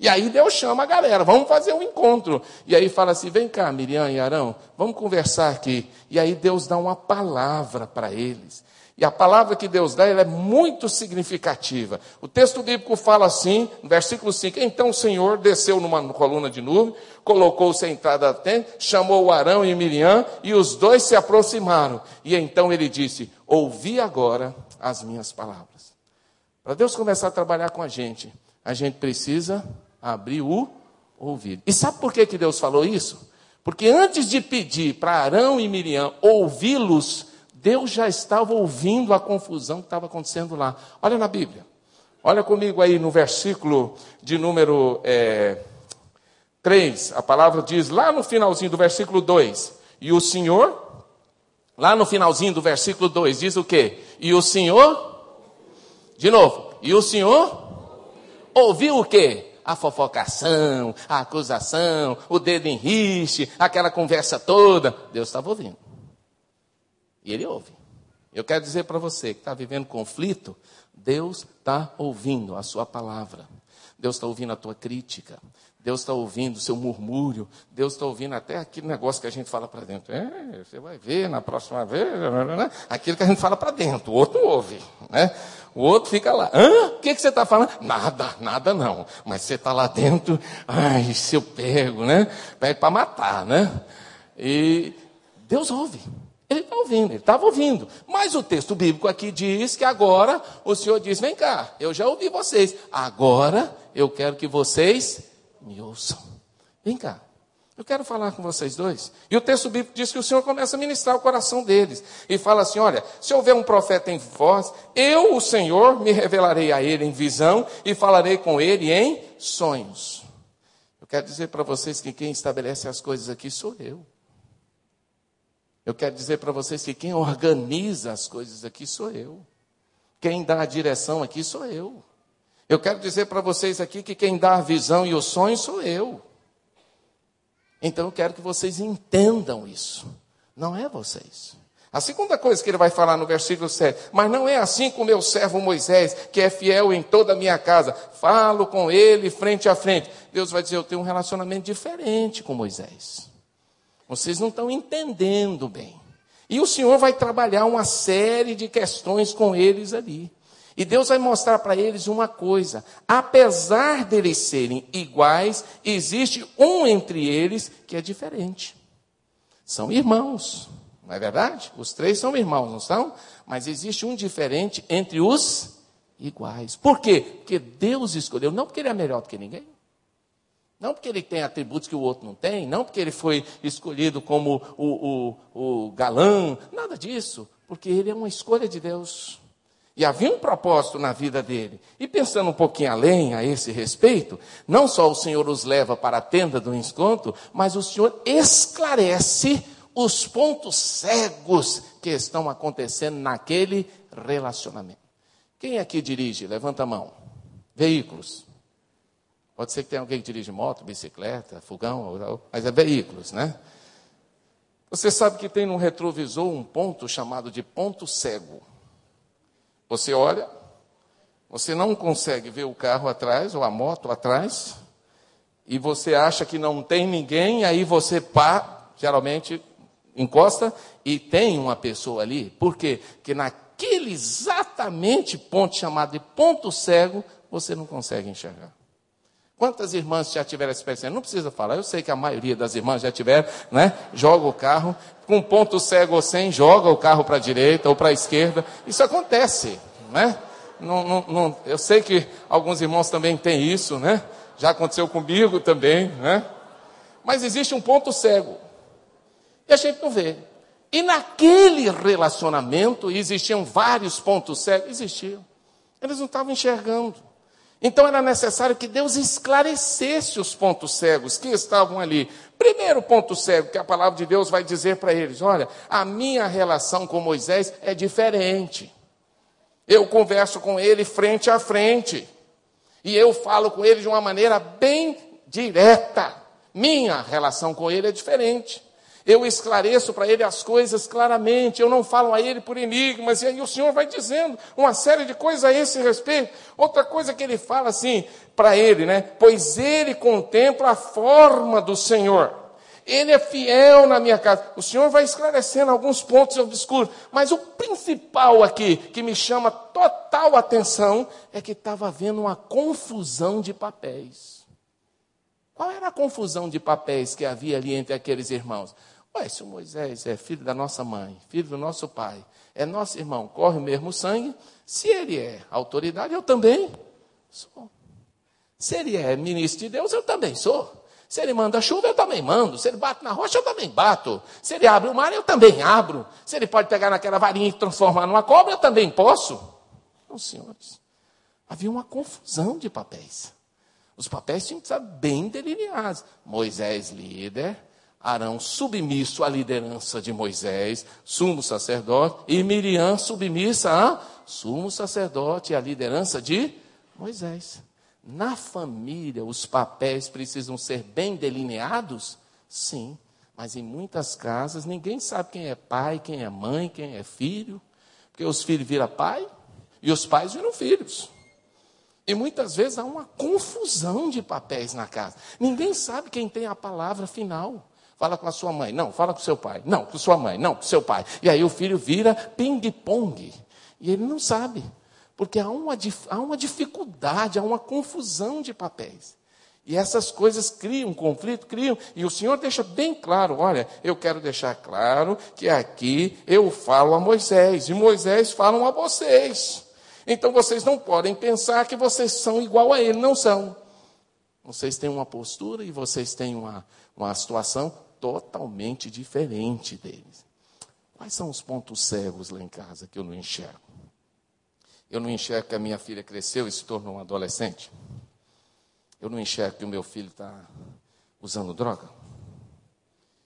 E aí Deus chama a galera, vamos fazer um encontro. E aí fala assim: vem cá, Miriam e Arão, vamos conversar aqui. E aí Deus dá uma palavra para eles. E a palavra que Deus dá é muito significativa. O texto bíblico fala assim, no versículo 5: Então o Senhor desceu numa coluna de nuvem, colocou-se à entrada da tenda, chamou Arão e Miriam, e os dois se aproximaram. E então ele disse: Ouvi agora as minhas palavras. Para Deus começar a trabalhar com a gente, a gente precisa abrir o ouvido. E sabe por que, que Deus falou isso? Porque antes de pedir para Arão e Miriam ouvi-los, Deus já estava ouvindo a confusão que estava acontecendo lá. Olha na Bíblia. Olha comigo aí no versículo de número é, 3. A palavra diz lá no finalzinho do versículo 2. E o Senhor, lá no finalzinho do versículo 2, diz o quê? E o Senhor, de novo, e o Senhor ouviu o quê? A fofocação, a acusação, o dedo em aquela conversa toda. Deus estava ouvindo. E Ele ouve. Eu quero dizer para você que está vivendo conflito, Deus está ouvindo a sua palavra. Deus está ouvindo a tua crítica. Deus está ouvindo o seu murmúrio. Deus está ouvindo até aquele negócio que a gente fala para dentro. É, você vai ver na próxima vez. Né? Aquilo que a gente fala para dentro. O outro ouve. Né? O outro fica lá. Hã? O que, que você está falando? Nada, nada não. Mas você está lá dentro. Ai, se eu pego, né? Pede para matar, né? E Deus ouve. Ele está ouvindo, ele estava ouvindo. Mas o texto bíblico aqui diz que agora o Senhor diz: vem cá, eu já ouvi vocês. Agora eu quero que vocês me ouçam. Vem cá. Eu quero falar com vocês dois. E o texto bíblico diz que o Senhor começa a ministrar o coração deles. E fala assim: olha, se houver um profeta em vós, eu, o Senhor, me revelarei a ele em visão e falarei com ele em sonhos. Eu quero dizer para vocês que quem estabelece as coisas aqui sou eu. Eu quero dizer para vocês que quem organiza as coisas aqui sou eu. Quem dá a direção aqui sou eu. Eu quero dizer para vocês aqui que quem dá a visão e o sonho sou eu. Então eu quero que vocês entendam isso. Não é vocês. A segunda coisa que ele vai falar no versículo 7, mas não é assim com meu servo Moisés, que é fiel em toda a minha casa. Falo com ele frente a frente. Deus vai dizer: Eu tenho um relacionamento diferente com Moisés. Vocês não estão entendendo bem. E o Senhor vai trabalhar uma série de questões com eles ali. E Deus vai mostrar para eles uma coisa: apesar deles serem iguais, existe um entre eles que é diferente. São irmãos, não é verdade? Os três são irmãos, não são? Mas existe um diferente entre os iguais. Por quê? Porque Deus escolheu, não porque ele é melhor do que ninguém. Não porque ele tem atributos que o outro não tem, não porque ele foi escolhido como o, o, o galã, nada disso, porque ele é uma escolha de Deus. E havia um propósito na vida dele. E pensando um pouquinho além a esse respeito, não só o Senhor os leva para a tenda do encontro, mas o Senhor esclarece os pontos cegos que estão acontecendo naquele relacionamento. Quem aqui dirige? Levanta a mão. Veículos. Pode ser que tenha alguém que dirige moto, bicicleta, fogão, mas é veículos, né? Você sabe que tem no retrovisor um ponto chamado de ponto cego. Você olha, você não consegue ver o carro atrás ou a moto atrás, e você acha que não tem ninguém, aí você pá, geralmente encosta e tem uma pessoa ali. Por quê? Porque naquele exatamente ponto chamado de ponto cego, você não consegue enxergar. Quantas irmãs já tiveram essa experiência? Não precisa falar, eu sei que a maioria das irmãs já tiveram, né? Joga o carro, com ponto cego ou sem, joga o carro para a direita ou para a esquerda. Isso acontece, né? Não, não, não, eu sei que alguns irmãos também têm isso, né? Já aconteceu comigo também, né? Mas existe um ponto cego. E a gente não vê. E naquele relacionamento existiam vários pontos cegos. Existiam. Eles não estavam enxergando. Então era necessário que Deus esclarecesse os pontos cegos que estavam ali. Primeiro ponto cego que a palavra de Deus vai dizer para eles: olha, a minha relação com Moisés é diferente. Eu converso com ele frente a frente. E eu falo com ele de uma maneira bem direta. Minha relação com ele é diferente. Eu esclareço para ele as coisas claramente, eu não falo a ele por enigmas, e aí o Senhor vai dizendo uma série de coisas a esse respeito. Outra coisa que ele fala assim para ele, né? Pois ele contempla a forma do Senhor. Ele é fiel na minha casa. O Senhor vai esclarecendo alguns pontos obscuros, mas o principal aqui que me chama total atenção é que estava havendo uma confusão de papéis. Qual era a confusão de papéis que havia ali entre aqueles irmãos? Ué, se o Moisés é filho da nossa mãe, filho do nosso pai, é nosso irmão, corre o mesmo sangue, se ele é autoridade, eu também sou. Se ele é ministro de Deus, eu também sou. Se ele manda chuva, eu também mando. Se ele bate na rocha, eu também bato. Se ele abre o mar, eu também abro. Se ele pode pegar naquela varinha e transformar numa cobra, eu também posso. Não, senhores. Havia uma confusão de papéis. Os papéis tinham que estar bem delineados. Moisés, líder. Arão submisso à liderança de Moisés, sumo sacerdote, e Miriam submissa a sumo sacerdote e à liderança de Moisés. Na família, os papéis precisam ser bem delineados? Sim, mas em muitas casas ninguém sabe quem é pai, quem é mãe, quem é filho, porque os filhos viram pai e os pais viram filhos. E muitas vezes há uma confusão de papéis na casa. Ninguém sabe quem tem a palavra final. Fala com a sua mãe. Não, fala com seu pai. Não, com sua mãe. Não, com seu pai. E aí o filho vira ping-pong. E ele não sabe. Porque há uma, há uma dificuldade, há uma confusão de papéis. E essas coisas criam conflito, criam. E o Senhor deixa bem claro: olha, eu quero deixar claro que aqui eu falo a Moisés, e Moisés falam a vocês. Então vocês não podem pensar que vocês são igual a ele, não são. Vocês têm uma postura e vocês têm uma, uma situação totalmente diferente deles. Quais são os pontos cegos lá em casa que eu não enxergo? Eu não enxergo que a minha filha cresceu e se tornou um adolescente. Eu não enxergo que o meu filho está usando droga.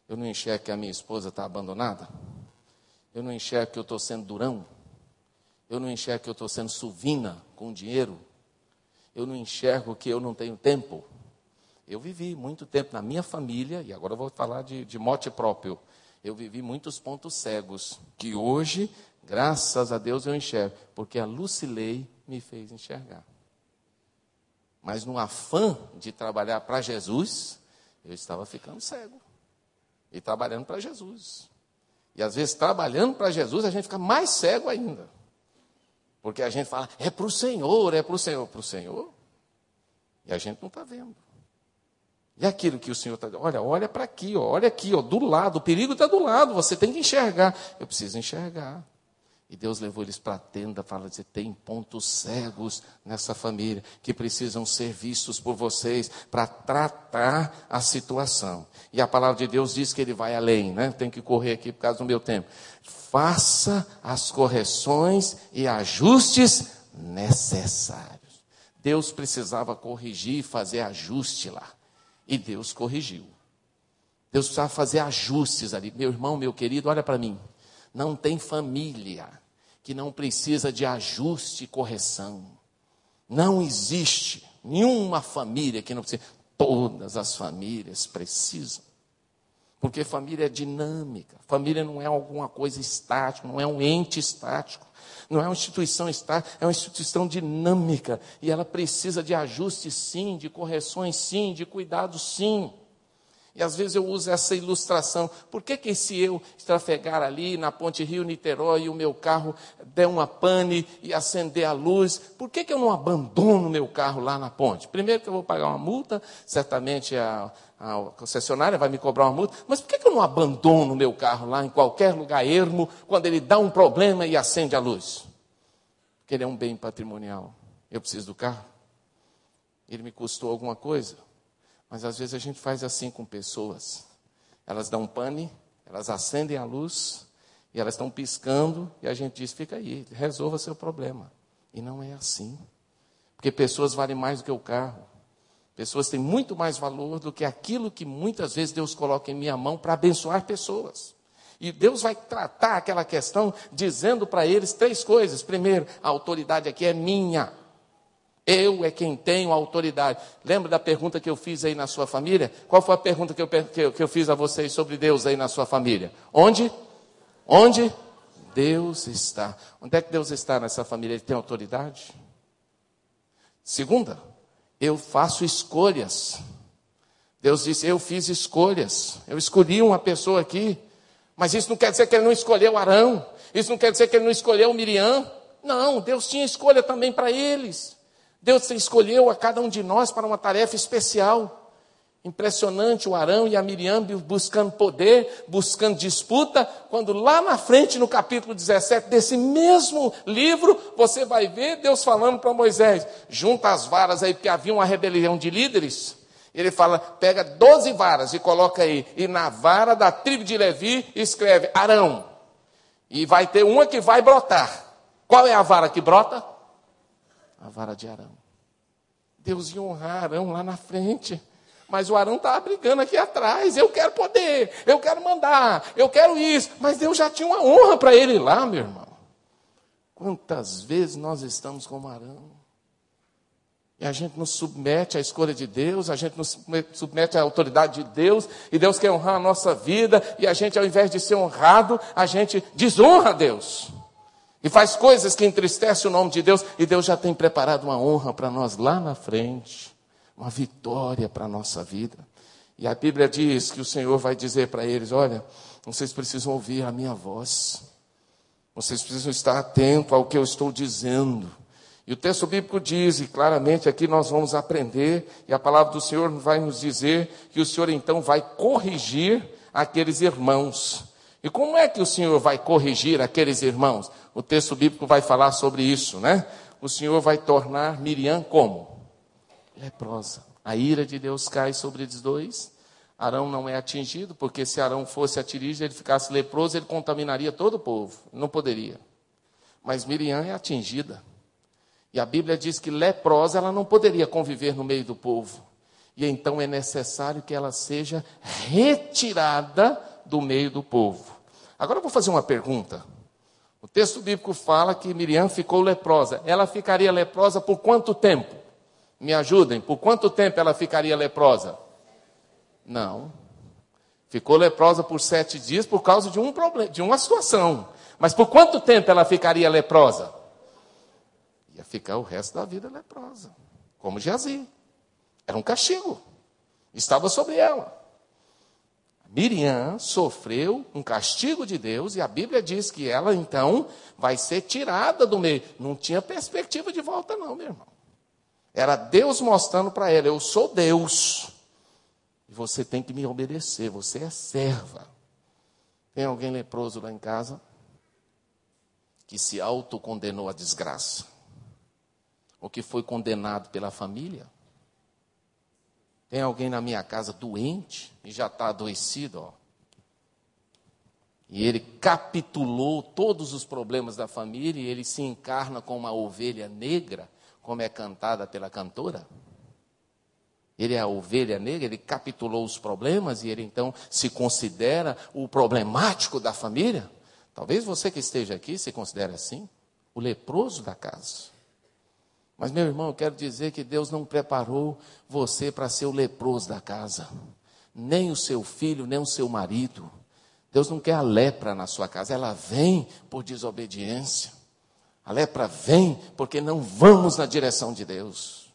Eu não enxergo que a minha esposa está abandonada. Eu não enxergo que eu estou sendo durão. Eu não enxergo que eu estou sendo suvina com dinheiro. Eu não enxergo que eu não tenho tempo. Eu vivi muito tempo na minha família, e agora vou falar de, de mote próprio. Eu vivi muitos pontos cegos, que hoje, graças a Deus, eu enxergo, porque a Lucilei me fez enxergar. Mas no afã de trabalhar para Jesus, eu estava ficando cego. E trabalhando para Jesus. E às vezes, trabalhando para Jesus, a gente fica mais cego ainda. Porque a gente fala, é para o Senhor, é para o Senhor. Para o Senhor? E a gente não está vendo. E aquilo que o Senhor está dizendo, olha, olha para aqui, ó, olha aqui, ó, do lado, o perigo está do lado, você tem que enxergar. Eu preciso enxergar. E Deus levou eles para a tenda, fala de tem pontos cegos nessa família que precisam ser vistos por vocês para tratar a situação. E a palavra de Deus diz que ele vai além, né? Tem que correr aqui por causa do meu tempo. Faça as correções e ajustes necessários. Deus precisava corrigir e fazer ajuste lá. E Deus corrigiu. Deus precisava fazer ajustes ali. Meu irmão, meu querido, olha para mim. Não tem família que não precisa de ajuste e correção. Não existe nenhuma família que não precisa. Todas as famílias precisam. Porque família é dinâmica. Família não é alguma coisa estática, não é um ente estático. Não é uma instituição estática, é uma instituição dinâmica. E ela precisa de ajustes, sim, de correções, sim, de cuidados, sim. E às vezes eu uso essa ilustração. Por que, que se eu estrafegar ali na ponte Rio-Niterói e o meu carro der uma pane e acender a luz, por que, que eu não abandono o meu carro lá na ponte? Primeiro que eu vou pagar uma multa, certamente a, a concessionária vai me cobrar uma multa, mas por que, que eu não abandono o meu carro lá em qualquer lugar ermo quando ele dá um problema e acende a luz? Porque ele é um bem patrimonial. Eu preciso do carro. Ele me custou alguma coisa. Mas às vezes a gente faz assim com pessoas. Elas dão pane, elas acendem a luz e elas estão piscando e a gente diz: fica aí, resolva seu problema. E não é assim. Porque pessoas valem mais do que o carro. Pessoas têm muito mais valor do que aquilo que muitas vezes Deus coloca em minha mão para abençoar pessoas. E Deus vai tratar aquela questão dizendo para eles três coisas. Primeiro, a autoridade aqui é minha. Eu é quem tenho autoridade. Lembra da pergunta que eu fiz aí na sua família? Qual foi a pergunta que eu, que que eu fiz a vocês sobre Deus aí na sua família? Onde? Onde? Deus está. Onde é que Deus está nessa família? Ele tem autoridade? Segunda, eu faço escolhas. Deus disse: Eu fiz escolhas. Eu escolhi uma pessoa aqui. Mas isso não quer dizer que ele não escolheu Arão. Isso não quer dizer que ele não escolheu Miriam. Não, Deus tinha escolha também para eles. Deus escolheu a cada um de nós para uma tarefa especial. Impressionante o Arão e a Miriam buscando poder, buscando disputa, quando lá na frente, no capítulo 17 desse mesmo livro, você vai ver Deus falando para Moisés: junta as varas aí, porque havia uma rebelião de líderes. Ele fala: pega 12 varas e coloca aí, e na vara da tribo de Levi escreve Arão. E vai ter uma que vai brotar. Qual é a vara que brota? A vara de Arão. Deus ia honrar Arão lá na frente. Mas o Arão estava brigando aqui atrás. Eu quero poder, eu quero mandar, eu quero isso. Mas Deus já tinha uma honra para ele lá, meu irmão. Quantas vezes nós estamos como Arão? E a gente nos submete à escolha de Deus, a gente nos submete à autoridade de Deus, e Deus quer honrar a nossa vida, e a gente, ao invés de ser honrado, a gente desonra Deus. E faz coisas que entristecem o nome de Deus, e Deus já tem preparado uma honra para nós lá na frente, uma vitória para a nossa vida. E a Bíblia diz que o Senhor vai dizer para eles: olha, vocês precisam ouvir a minha voz, vocês precisam estar atentos ao que eu estou dizendo. E o texto bíblico diz, e claramente aqui nós vamos aprender, e a palavra do Senhor vai nos dizer que o Senhor então vai corrigir aqueles irmãos. E como é que o Senhor vai corrigir aqueles irmãos? O texto bíblico vai falar sobre isso, né? O Senhor vai tornar Miriam como? Leprosa. A ira de Deus cai sobre eles dois. Arão não é atingido, porque se Arão fosse atingido, ele ficasse leproso, ele contaminaria todo o povo. Não poderia. Mas Miriam é atingida. E a Bíblia diz que leprosa ela não poderia conviver no meio do povo. E então é necessário que ela seja retirada do meio do povo. Agora eu vou fazer uma pergunta. O texto bíblico fala que Miriam ficou leprosa. Ela ficaria leprosa por quanto tempo? Me ajudem, por quanto tempo ela ficaria leprosa? Não. Ficou leprosa por sete dias por causa de um problema, de uma situação. Mas por quanto tempo ela ficaria leprosa? Ia ficar o resto da vida leprosa, como Jazi. Era um castigo. Estava sobre ela. Miriam sofreu um castigo de Deus e a Bíblia diz que ela então vai ser tirada do meio. Não tinha perspectiva de volta, não, meu irmão. Era Deus mostrando para ela: eu sou Deus e você tem que me obedecer, você é serva. Tem alguém leproso lá em casa que se autocondenou à desgraça? Ou que foi condenado pela família? Tem alguém na minha casa doente e já está adoecido, ó. E ele capitulou todos os problemas da família e ele se encarna como uma ovelha negra, como é cantada pela cantora. Ele é a ovelha negra, ele capitulou os problemas e ele então se considera o problemático da família. Talvez você que esteja aqui se considere assim, o leproso da casa. Mas, meu irmão, eu quero dizer que Deus não preparou você para ser o leproso da casa. nem o seu filho, nem o seu marido. Deus não quer a lepra na sua casa, ela vem por desobediência. A lepra vem porque não vamos na direção de Deus.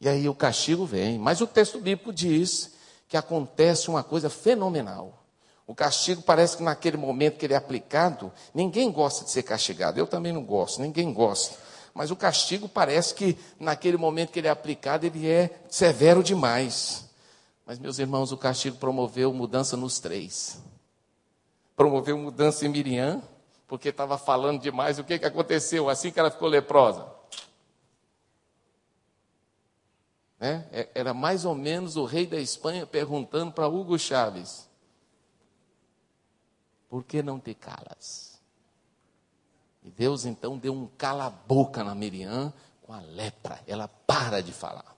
E aí o castigo vem. Mas o texto bíblico diz que acontece uma coisa fenomenal. O castigo parece que naquele momento que ele é aplicado, ninguém gosta de ser castigado. Eu também não gosto, ninguém gosta. Mas o castigo parece que naquele momento que ele é aplicado, ele é severo demais. Mas, meus irmãos, o castigo promoveu mudança nos três. Promoveu mudança em Miriam, porque estava falando demais. O que, que aconteceu assim que ela ficou leprosa? Né? É, era mais ou menos o rei da Espanha perguntando para Hugo Chaves: Por que não te calas? E Deus então deu um cala-boca na Miriam com a lepra. Ela para de falar.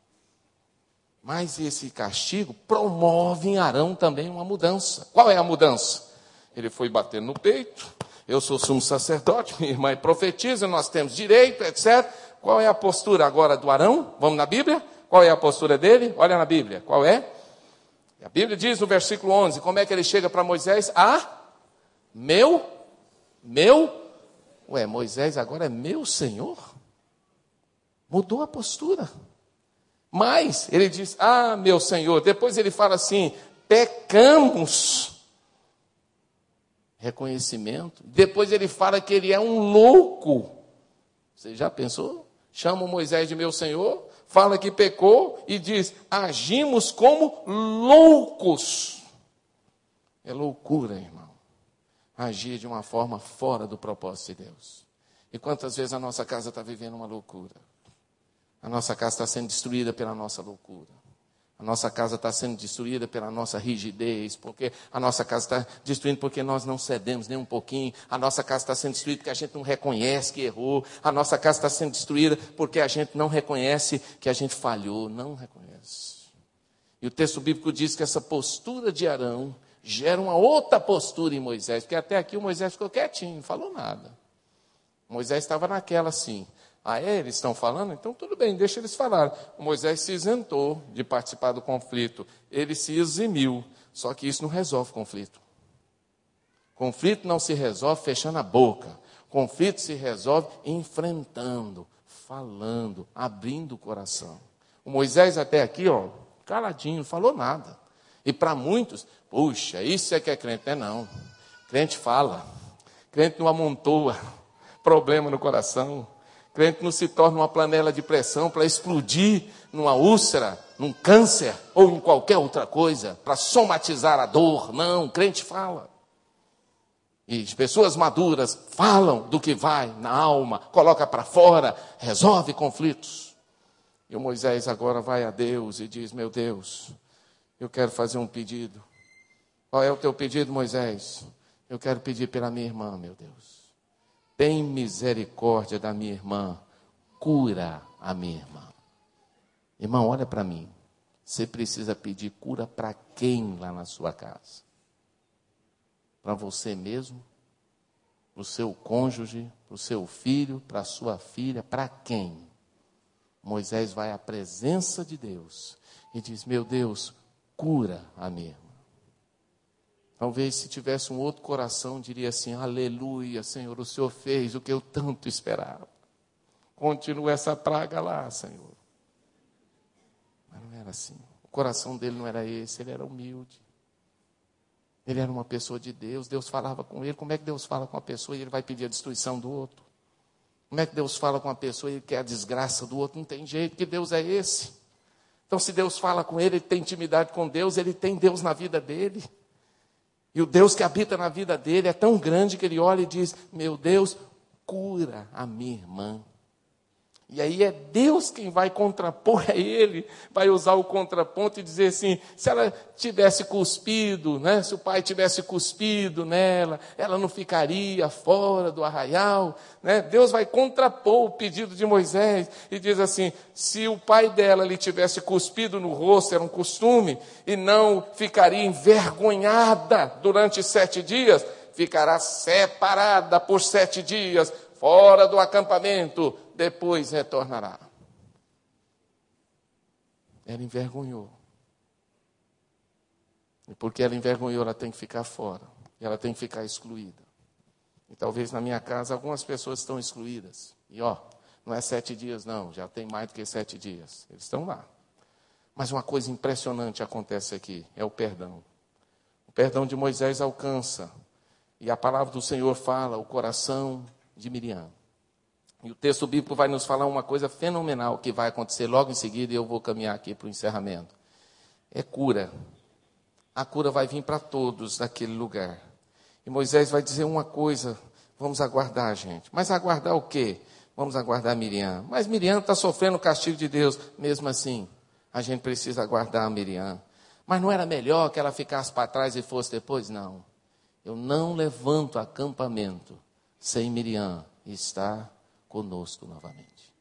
Mas esse castigo promove em Arão também uma mudança. Qual é a mudança? Ele foi batendo no peito. Eu sou sumo sacerdote, minha irmã profetiza, nós temos direito, etc. Qual é a postura agora do Arão? Vamos na Bíblia? Qual é a postura dele? Olha na Bíblia. Qual é? A Bíblia diz no versículo 11: como é que ele chega para Moisés? Ah, meu, meu. Ué, Moisés agora é meu Senhor? Mudou a postura. Mas ele diz: Ah, meu Senhor. Depois ele fala assim: pecamos. Reconhecimento. Depois ele fala que ele é um louco. Você já pensou? Chama Moisés de meu Senhor fala que pecou e diz: agimos como loucos. É loucura, irmão. Agir de uma forma fora do propósito de Deus. E quantas vezes a nossa casa está vivendo uma loucura? A nossa casa está sendo destruída pela nossa loucura. A nossa casa está sendo destruída pela nossa rigidez, porque a nossa casa está destruindo porque nós não cedemos nem um pouquinho. A nossa casa está sendo destruída porque a gente não reconhece que errou. A nossa casa está sendo destruída porque a gente não reconhece que a gente falhou. Não reconhece. E o texto bíblico diz que essa postura de Arão gera uma outra postura em Moisés, porque até aqui o Moisés ficou quietinho, não falou nada. Moisés estava naquela assim. Ah, é? Eles estão falando? Então tudo bem, deixa eles falar. O Moisés se isentou de participar do conflito. Ele se eximiu. Só que isso não resolve o conflito. Conflito não se resolve fechando a boca. Conflito se resolve enfrentando, falando, abrindo o coração. O Moisés até aqui, ó, caladinho, não falou nada. E para muitos, puxa, isso é que é crente, não é não. Crente fala. Crente não amontoa problema no coração. Crente não se torna uma panela de pressão para explodir numa úlcera, num câncer ou em qualquer outra coisa, para somatizar a dor. Não, crente fala. E as pessoas maduras falam do que vai na alma, coloca para fora, resolve conflitos. E o Moisés agora vai a Deus e diz: Meu Deus, eu quero fazer um pedido. Qual é o teu pedido, Moisés? Eu quero pedir pela minha irmã, meu Deus. Tem misericórdia da minha irmã, cura a minha irmã. Irmão, olha para mim. Você precisa pedir cura para quem lá na sua casa? Para você mesmo? Para o seu cônjuge? Para o seu filho? Para a sua filha? Para quem? Moisés vai à presença de Deus e diz: Meu Deus, cura a minha. Talvez se tivesse um outro coração, diria assim: Aleluia, Senhor, o Senhor fez o que eu tanto esperava. Continua essa praga lá, Senhor. Mas não era assim. O coração dele não era esse, ele era humilde. Ele era uma pessoa de Deus, Deus falava com ele. Como é que Deus fala com a pessoa e ele vai pedir a destruição do outro? Como é que Deus fala com a pessoa e ele quer a desgraça do outro? Não tem jeito, que Deus é esse. Então, se Deus fala com ele, ele tem intimidade com Deus, ele tem Deus na vida dele. E o Deus que habita na vida dele é tão grande que ele olha e diz: Meu Deus, cura a minha irmã. E aí é Deus quem vai contrapor a ele, vai usar o contraponto e dizer assim: se ela tivesse cuspido, né, se o pai tivesse cuspido nela, ela não ficaria fora do arraial. Né? Deus vai contrapor o pedido de Moisés e diz assim: se o pai dela lhe tivesse cuspido no rosto, era um costume, e não ficaria envergonhada durante sete dias, ficará separada por sete dias, fora do acampamento depois retornará. Ela envergonhou. E porque ela envergonhou, ela tem que ficar fora. E ela tem que ficar excluída. E talvez na minha casa algumas pessoas estão excluídas. E ó, não é sete dias, não, já tem mais do que sete dias. Eles estão lá. Mas uma coisa impressionante acontece aqui: é o perdão. O perdão de Moisés alcança. E a palavra do Senhor fala o coração de Miriam. E o texto bíblico vai nos falar uma coisa fenomenal que vai acontecer logo em seguida, e eu vou caminhar aqui para o encerramento. É cura. A cura vai vir para todos daquele lugar. E Moisés vai dizer uma coisa: vamos aguardar, gente. Mas aguardar o quê? Vamos aguardar Miriam. Mas Miriam está sofrendo o castigo de Deus. Mesmo assim, a gente precisa aguardar a Miriam. Mas não era melhor que ela ficasse para trás e fosse depois? Não. Eu não levanto acampamento sem Miriam estar conosco novamente.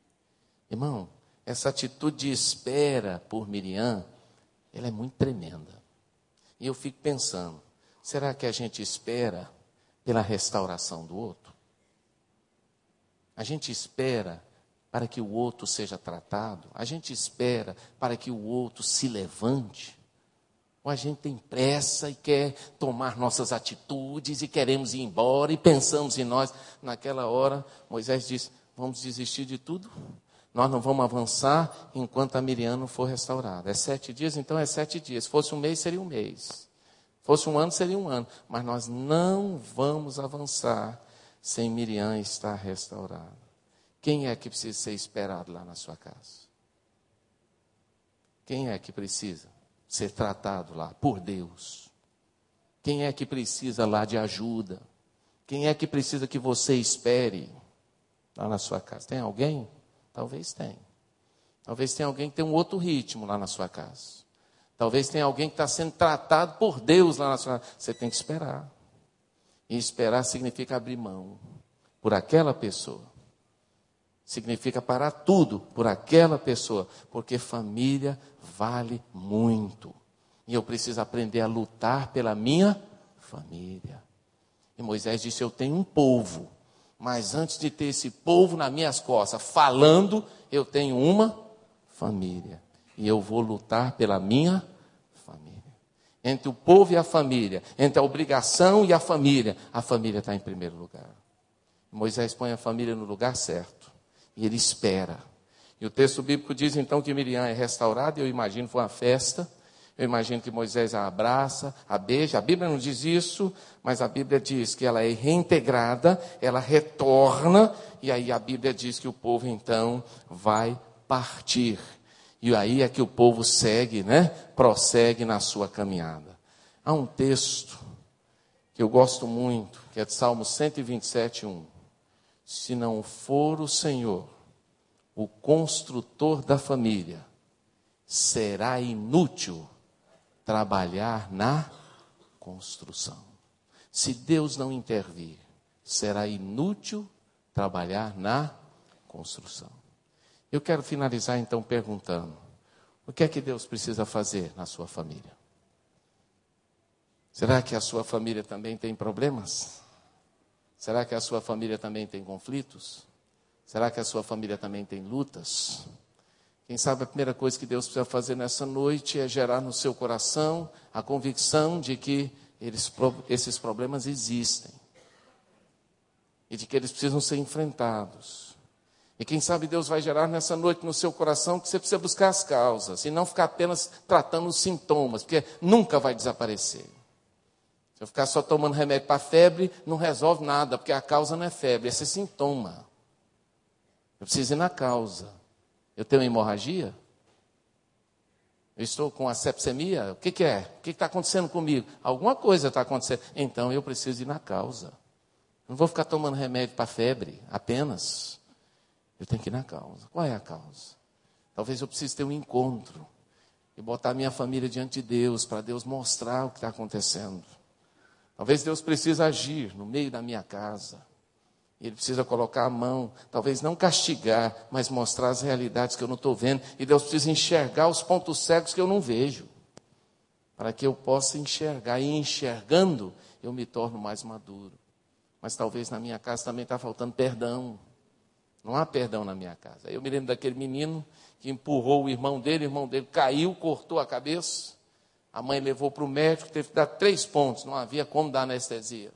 Irmão, essa atitude de espera por Miriam, ela é muito tremenda. E eu fico pensando, será que a gente espera pela restauração do outro? A gente espera para que o outro seja tratado? A gente espera para que o outro se levante? Ou a gente tem pressa e quer tomar nossas atitudes e queremos ir embora e pensamos em nós? Naquela hora, Moisés disse: Vamos desistir de tudo? Nós não vamos avançar enquanto a Miriam não for restaurada. É sete dias, então é sete dias. Se fosse um mês, seria um mês. Se fosse um ano, seria um ano. Mas nós não vamos avançar sem Miriam estar restaurada. Quem é que precisa ser esperado lá na sua casa? Quem é que precisa ser tratado lá por Deus? Quem é que precisa lá de ajuda? Quem é que precisa que você espere? Lá na sua casa? Tem alguém? Talvez tenha. Talvez tenha alguém que tem um outro ritmo lá na sua casa. Talvez tenha alguém que está sendo tratado por Deus lá na sua casa. Você tem que esperar. E esperar significa abrir mão por aquela pessoa. Significa parar tudo por aquela pessoa. Porque família vale muito. E eu preciso aprender a lutar pela minha família. E Moisés disse: Eu tenho um povo mas antes de ter esse povo nas minhas costas falando, eu tenho uma família. E eu vou lutar pela minha família. Entre o povo e a família, entre a obrigação e a família, a família está em primeiro lugar. Moisés põe a família no lugar certo. E ele espera. E o texto bíblico diz então que Miriam é restaurada, eu imagino foi uma festa. Eu imagino que Moisés a abraça, a beija. A Bíblia não diz isso, mas a Bíblia diz que ela é reintegrada, ela retorna, e aí a Bíblia diz que o povo então vai partir. E aí é que o povo segue, né? Prossegue na sua caminhada. Há um texto que eu gosto muito, que é de Salmo 127, 1. Se não for o Senhor, o construtor da família, será inútil trabalhar na construção. Se Deus não intervir, será inútil trabalhar na construção. Eu quero finalizar então perguntando: o que é que Deus precisa fazer na sua família? Será que a sua família também tem problemas? Será que a sua família também tem conflitos? Será que a sua família também tem lutas? Quem sabe a primeira coisa que Deus precisa fazer nessa noite é gerar no seu coração a convicção de que eles, esses problemas existem e de que eles precisam ser enfrentados. E quem sabe Deus vai gerar nessa noite no seu coração que você precisa buscar as causas e não ficar apenas tratando os sintomas, porque nunca vai desaparecer. Se eu ficar só tomando remédio para febre, não resolve nada, porque a causa não é febre, esse é sintoma. Eu preciso ir na causa. Eu tenho hemorragia? Eu estou com a sepsemia? O que, que é? O que está acontecendo comigo? Alguma coisa está acontecendo. Então eu preciso ir na causa. Não vou ficar tomando remédio para febre apenas. Eu tenho que ir na causa. Qual é a causa? Talvez eu precise ter um encontro e botar minha família diante de Deus para Deus mostrar o que está acontecendo. Talvez Deus precise agir no meio da minha casa. Ele precisa colocar a mão, talvez não castigar, mas mostrar as realidades que eu não estou vendo. E Deus precisa enxergar os pontos cegos que eu não vejo. Para que eu possa enxergar. E enxergando, eu me torno mais maduro. Mas talvez na minha casa também está faltando perdão. Não há perdão na minha casa. Eu me lembro daquele menino que empurrou o irmão dele, o irmão dele caiu, cortou a cabeça. A mãe levou para o médico, teve que dar três pontos, não havia como dar anestesia.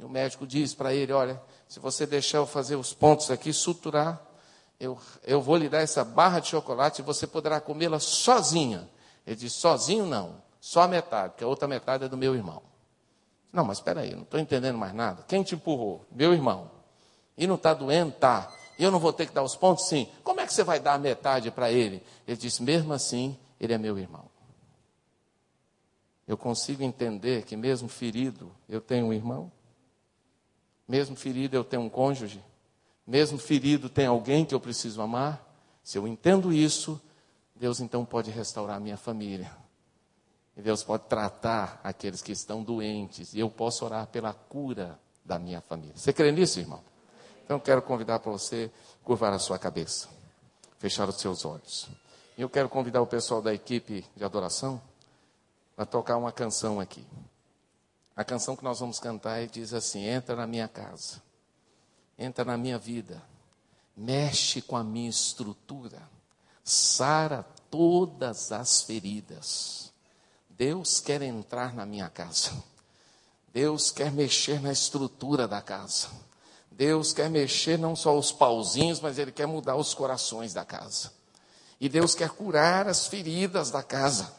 E o médico disse para ele: Olha, se você deixar eu fazer os pontos aqui, suturar, eu, eu vou lhe dar essa barra de chocolate e você poderá comê-la sozinha. Ele disse: Sozinho não, só a metade, porque a outra metade é do meu irmão. Não, mas espera aí, não estou entendendo mais nada. Quem te empurrou? Meu irmão. E não está doendo? Tá. E eu não vou ter que dar os pontos? Sim. Como é que você vai dar a metade para ele? Ele disse: Mesmo assim, ele é meu irmão. Eu consigo entender que, mesmo ferido, eu tenho um irmão. Mesmo ferido, eu tenho um cônjuge. Mesmo ferido, tem alguém que eu preciso amar. Se eu entendo isso, Deus então pode restaurar a minha família. E Deus pode tratar aqueles que estão doentes. E eu posso orar pela cura da minha família. Você crê nisso, irmão? Então eu quero convidar para você curvar a sua cabeça, fechar os seus olhos. E eu quero convidar o pessoal da equipe de adoração para tocar uma canção aqui. A canção que nós vamos cantar diz assim: Entra na minha casa, entra na minha vida, mexe com a minha estrutura, sara todas as feridas. Deus quer entrar na minha casa. Deus quer mexer na estrutura da casa. Deus quer mexer não só os pauzinhos, mas Ele quer mudar os corações da casa. E Deus quer curar as feridas da casa.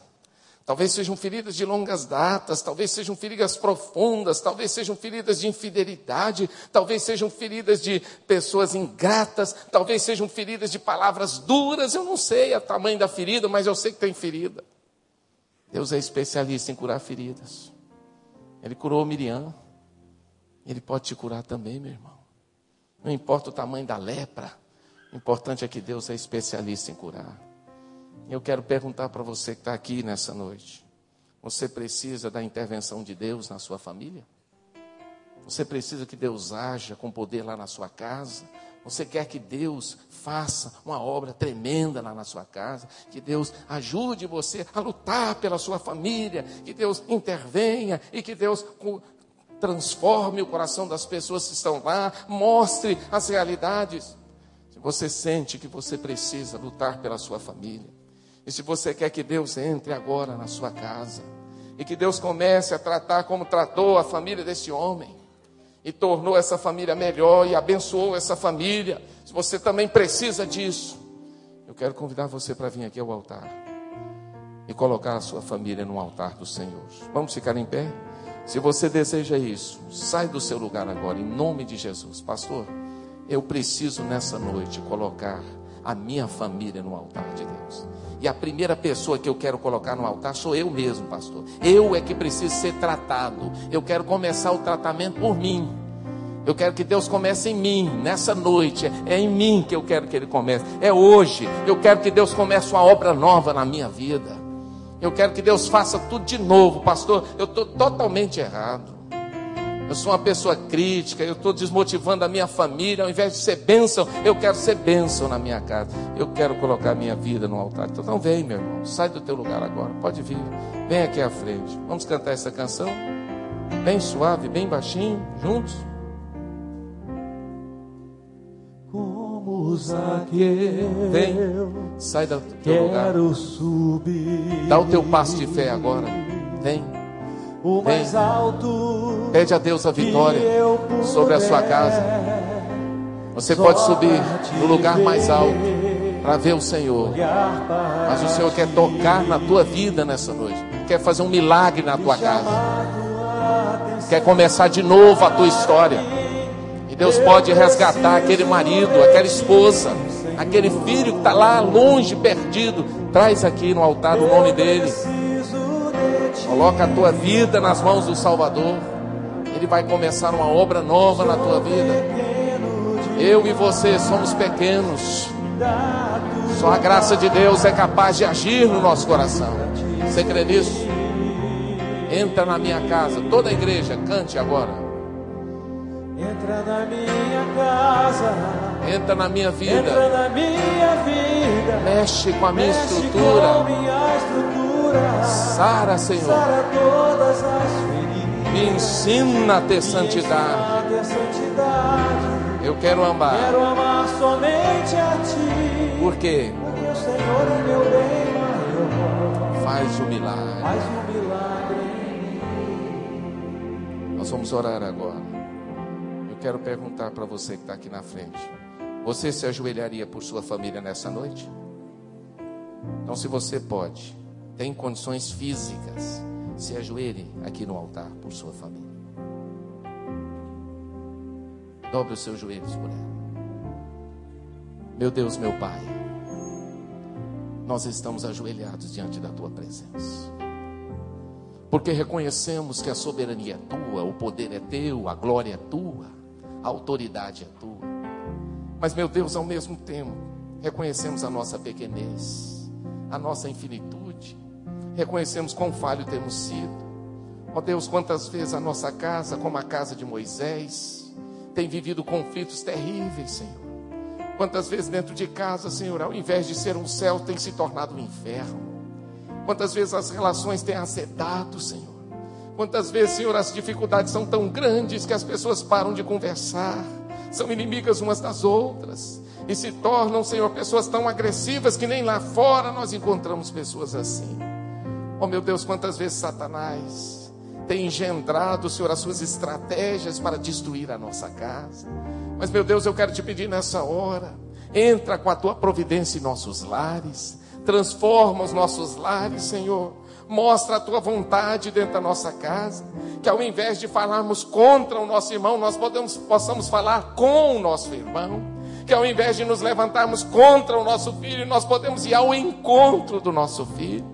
Talvez sejam feridas de longas datas, talvez sejam feridas profundas, talvez sejam feridas de infidelidade, talvez sejam feridas de pessoas ingratas, talvez sejam feridas de palavras duras. Eu não sei o tamanho da ferida, mas eu sei que tem ferida. Deus é especialista em curar feridas. Ele curou Miriam. Ele pode te curar também, meu irmão. Não importa o tamanho da lepra. O importante é que Deus é especialista em curar. Eu quero perguntar para você que está aqui nessa noite: você precisa da intervenção de Deus na sua família? Você precisa que Deus haja com poder lá na sua casa? Você quer que Deus faça uma obra tremenda lá na sua casa? Que Deus ajude você a lutar pela sua família? Que Deus intervenha e que Deus transforme o coração das pessoas que estão lá, mostre as realidades. Se você sente que você precisa lutar pela sua família, e se você quer que Deus entre agora na sua casa, e que Deus comece a tratar como tratou a família desse homem, e tornou essa família melhor e abençoou essa família, se você também precisa disso, eu quero convidar você para vir aqui ao altar e colocar a sua família no altar do Senhor. Vamos ficar em pé? Se você deseja isso, sai do seu lugar agora, em nome de Jesus. Pastor, eu preciso nessa noite colocar a minha família no altar de Deus. E a primeira pessoa que eu quero colocar no altar sou eu mesmo, pastor. Eu é que preciso ser tratado. Eu quero começar o tratamento por mim. Eu quero que Deus comece em mim, nessa noite. É em mim que eu quero que Ele comece. É hoje. Eu quero que Deus comece uma obra nova na minha vida. Eu quero que Deus faça tudo de novo, pastor. Eu estou totalmente errado. Eu sou uma pessoa crítica, eu estou desmotivando a minha família. Ao invés de ser bênção, eu quero ser bênção na minha casa. Eu quero colocar a minha vida no altar. Então não vem, meu irmão. Sai do teu lugar agora. Pode vir. Vem aqui à frente. Vamos cantar essa canção. Bem suave, bem baixinho, juntos. Como Zaqueu, Vem, sai do teu lugar. quero subir. Dá o teu passo de fé agora. Vem. O mais alto Pede a Deus a vitória sobre a sua casa. Você pode subir no lugar mais alto para ver o Senhor. Mas o Senhor quer tocar na tua vida nessa noite. Quer fazer um milagre na tua casa. Quer começar de novo a tua história. E Deus pode resgatar aquele marido, aquela esposa, aquele filho que está lá longe, perdido. Traz aqui no altar o nome dele. Coloca a tua vida nas mãos do Salvador. Ele vai começar uma obra nova na tua vida. Eu e você somos pequenos. Só a graça de Deus é capaz de agir no nosso coração. Você crê nisso? Entra na minha casa, toda a igreja, cante agora. Entra na minha casa, Entra na minha vida, entra na minha vida. mexe com a minha Mexe com estrutura. minha estrutura. Sara, Senhor, me ensina a ter santidade. Eu quero amar. Quero amar somente a ti. Por quê? Porque o Senhor é meu bem maior. Faz o milagre. Faz um milagre Nós vamos orar agora. Eu quero perguntar para você que está aqui na frente: Você se ajoelharia por sua família nessa noite? Então, se você pode, tem condições físicas, se ajoelhe aqui no altar por sua família. Dobre os seus joelhos por ela. Meu Deus, meu Pai, nós estamos ajoelhados diante da tua presença. Porque reconhecemos que a soberania é tua, o poder é teu, a glória é tua, a autoridade é tua. Mas, meu Deus, ao mesmo tempo, reconhecemos a nossa pequenez, a nossa infinitude, reconhecemos quão falho temos sido. Ó Deus, quantas vezes a nossa casa, como a casa de Moisés, tem vivido conflitos terríveis, Senhor. Quantas vezes dentro de casa, Senhor, ao invés de ser um céu, tem se tornado um inferno. Quantas vezes as relações têm acetado, Senhor. Quantas vezes, Senhor, as dificuldades são tão grandes que as pessoas param de conversar, são inimigas umas das outras e se tornam, Senhor, pessoas tão agressivas que nem lá fora nós encontramos pessoas assim. Oh meu Deus, quantas vezes Satanás tem engendrado, Senhor, as suas estratégias para destruir a nossa casa. Mas, meu Deus, eu quero te pedir nessa hora, entra com a tua providência em nossos lares, transforma os nossos lares, Senhor. Mostra a tua vontade dentro da nossa casa, que ao invés de falarmos contra o nosso irmão, nós podemos, possamos falar com o nosso irmão. Que ao invés de nos levantarmos contra o nosso filho, nós podemos ir ao encontro do nosso filho.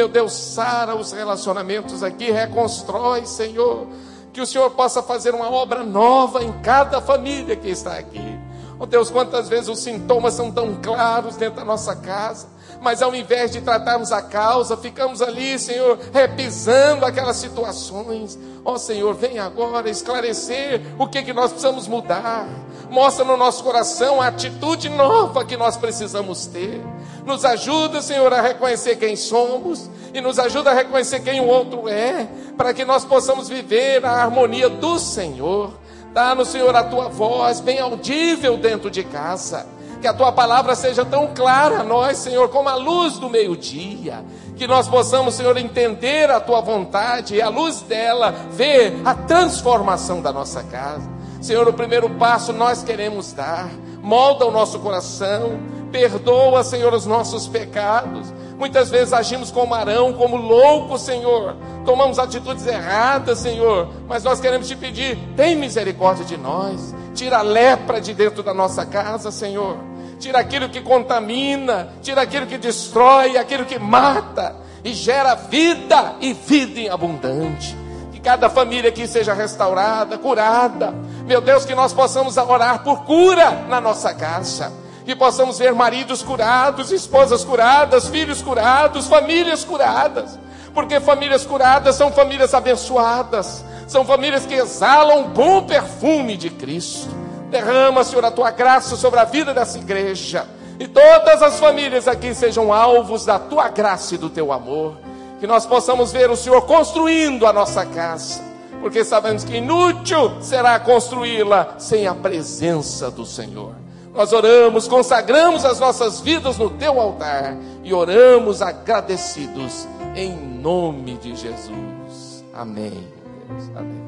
Meu Deus, sara os relacionamentos aqui, reconstrói, Senhor. Que o Senhor possa fazer uma obra nova em cada família que está aqui. Oh Deus, quantas vezes os sintomas são tão claros dentro da nossa casa, mas ao invés de tratarmos a causa, ficamos ali, Senhor, repisando aquelas situações. Ó oh, Senhor, vem agora esclarecer o que, que nós precisamos mudar. Mostra no nosso coração a atitude nova que nós precisamos ter. Nos ajuda, Senhor, a reconhecer quem somos e nos ajuda a reconhecer quem o outro é, para que nós possamos viver a harmonia do Senhor. Dá-nos, Senhor, a tua voz bem audível dentro de casa. Que a tua palavra seja tão clara a nós, Senhor, como a luz do meio-dia. Que nós possamos, Senhor, entender a tua vontade e, à luz dela, ver a transformação da nossa casa. Senhor, o primeiro passo nós queremos dar. Molda o nosso coração. Perdoa, Senhor, os nossos pecados. Muitas vezes agimos como Arão, como louco, Senhor. Tomamos atitudes erradas, Senhor. Mas nós queremos te pedir, tem misericórdia de nós. Tira a lepra de dentro da nossa casa, Senhor. Tira aquilo que contamina, tira aquilo que destrói, aquilo que mata e gera vida e vida em abundante. Que cada família aqui seja restaurada, curada. Meu Deus, que nós possamos orar por cura na nossa casa que possamos ver maridos curados, esposas curadas, filhos curados, famílias curadas, porque famílias curadas são famílias abençoadas, são famílias que exalam o bom perfume de Cristo. Derrama, Senhor, a tua graça sobre a vida dessa igreja, e todas as famílias aqui sejam alvos da tua graça e do teu amor, que nós possamos ver o Senhor construindo a nossa casa, porque sabemos que inútil será construí-la sem a presença do Senhor. Nós oramos, consagramos as nossas vidas no teu altar e oramos agradecidos em nome de Jesus. Amém. Deus. Amém.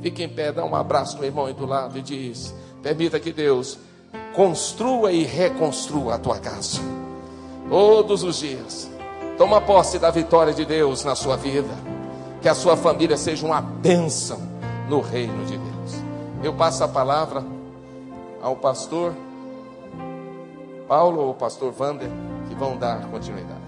Fique em pé, dá um abraço no irmão aí do lado e diz: Permita que Deus construa e reconstrua a tua casa. Todos os dias. Toma posse da vitória de Deus na sua vida. Que a sua família seja uma bênção no reino de Deus. Eu passo a palavra ao pastor. Paulo ou o pastor Vander, que vão dar continuidade.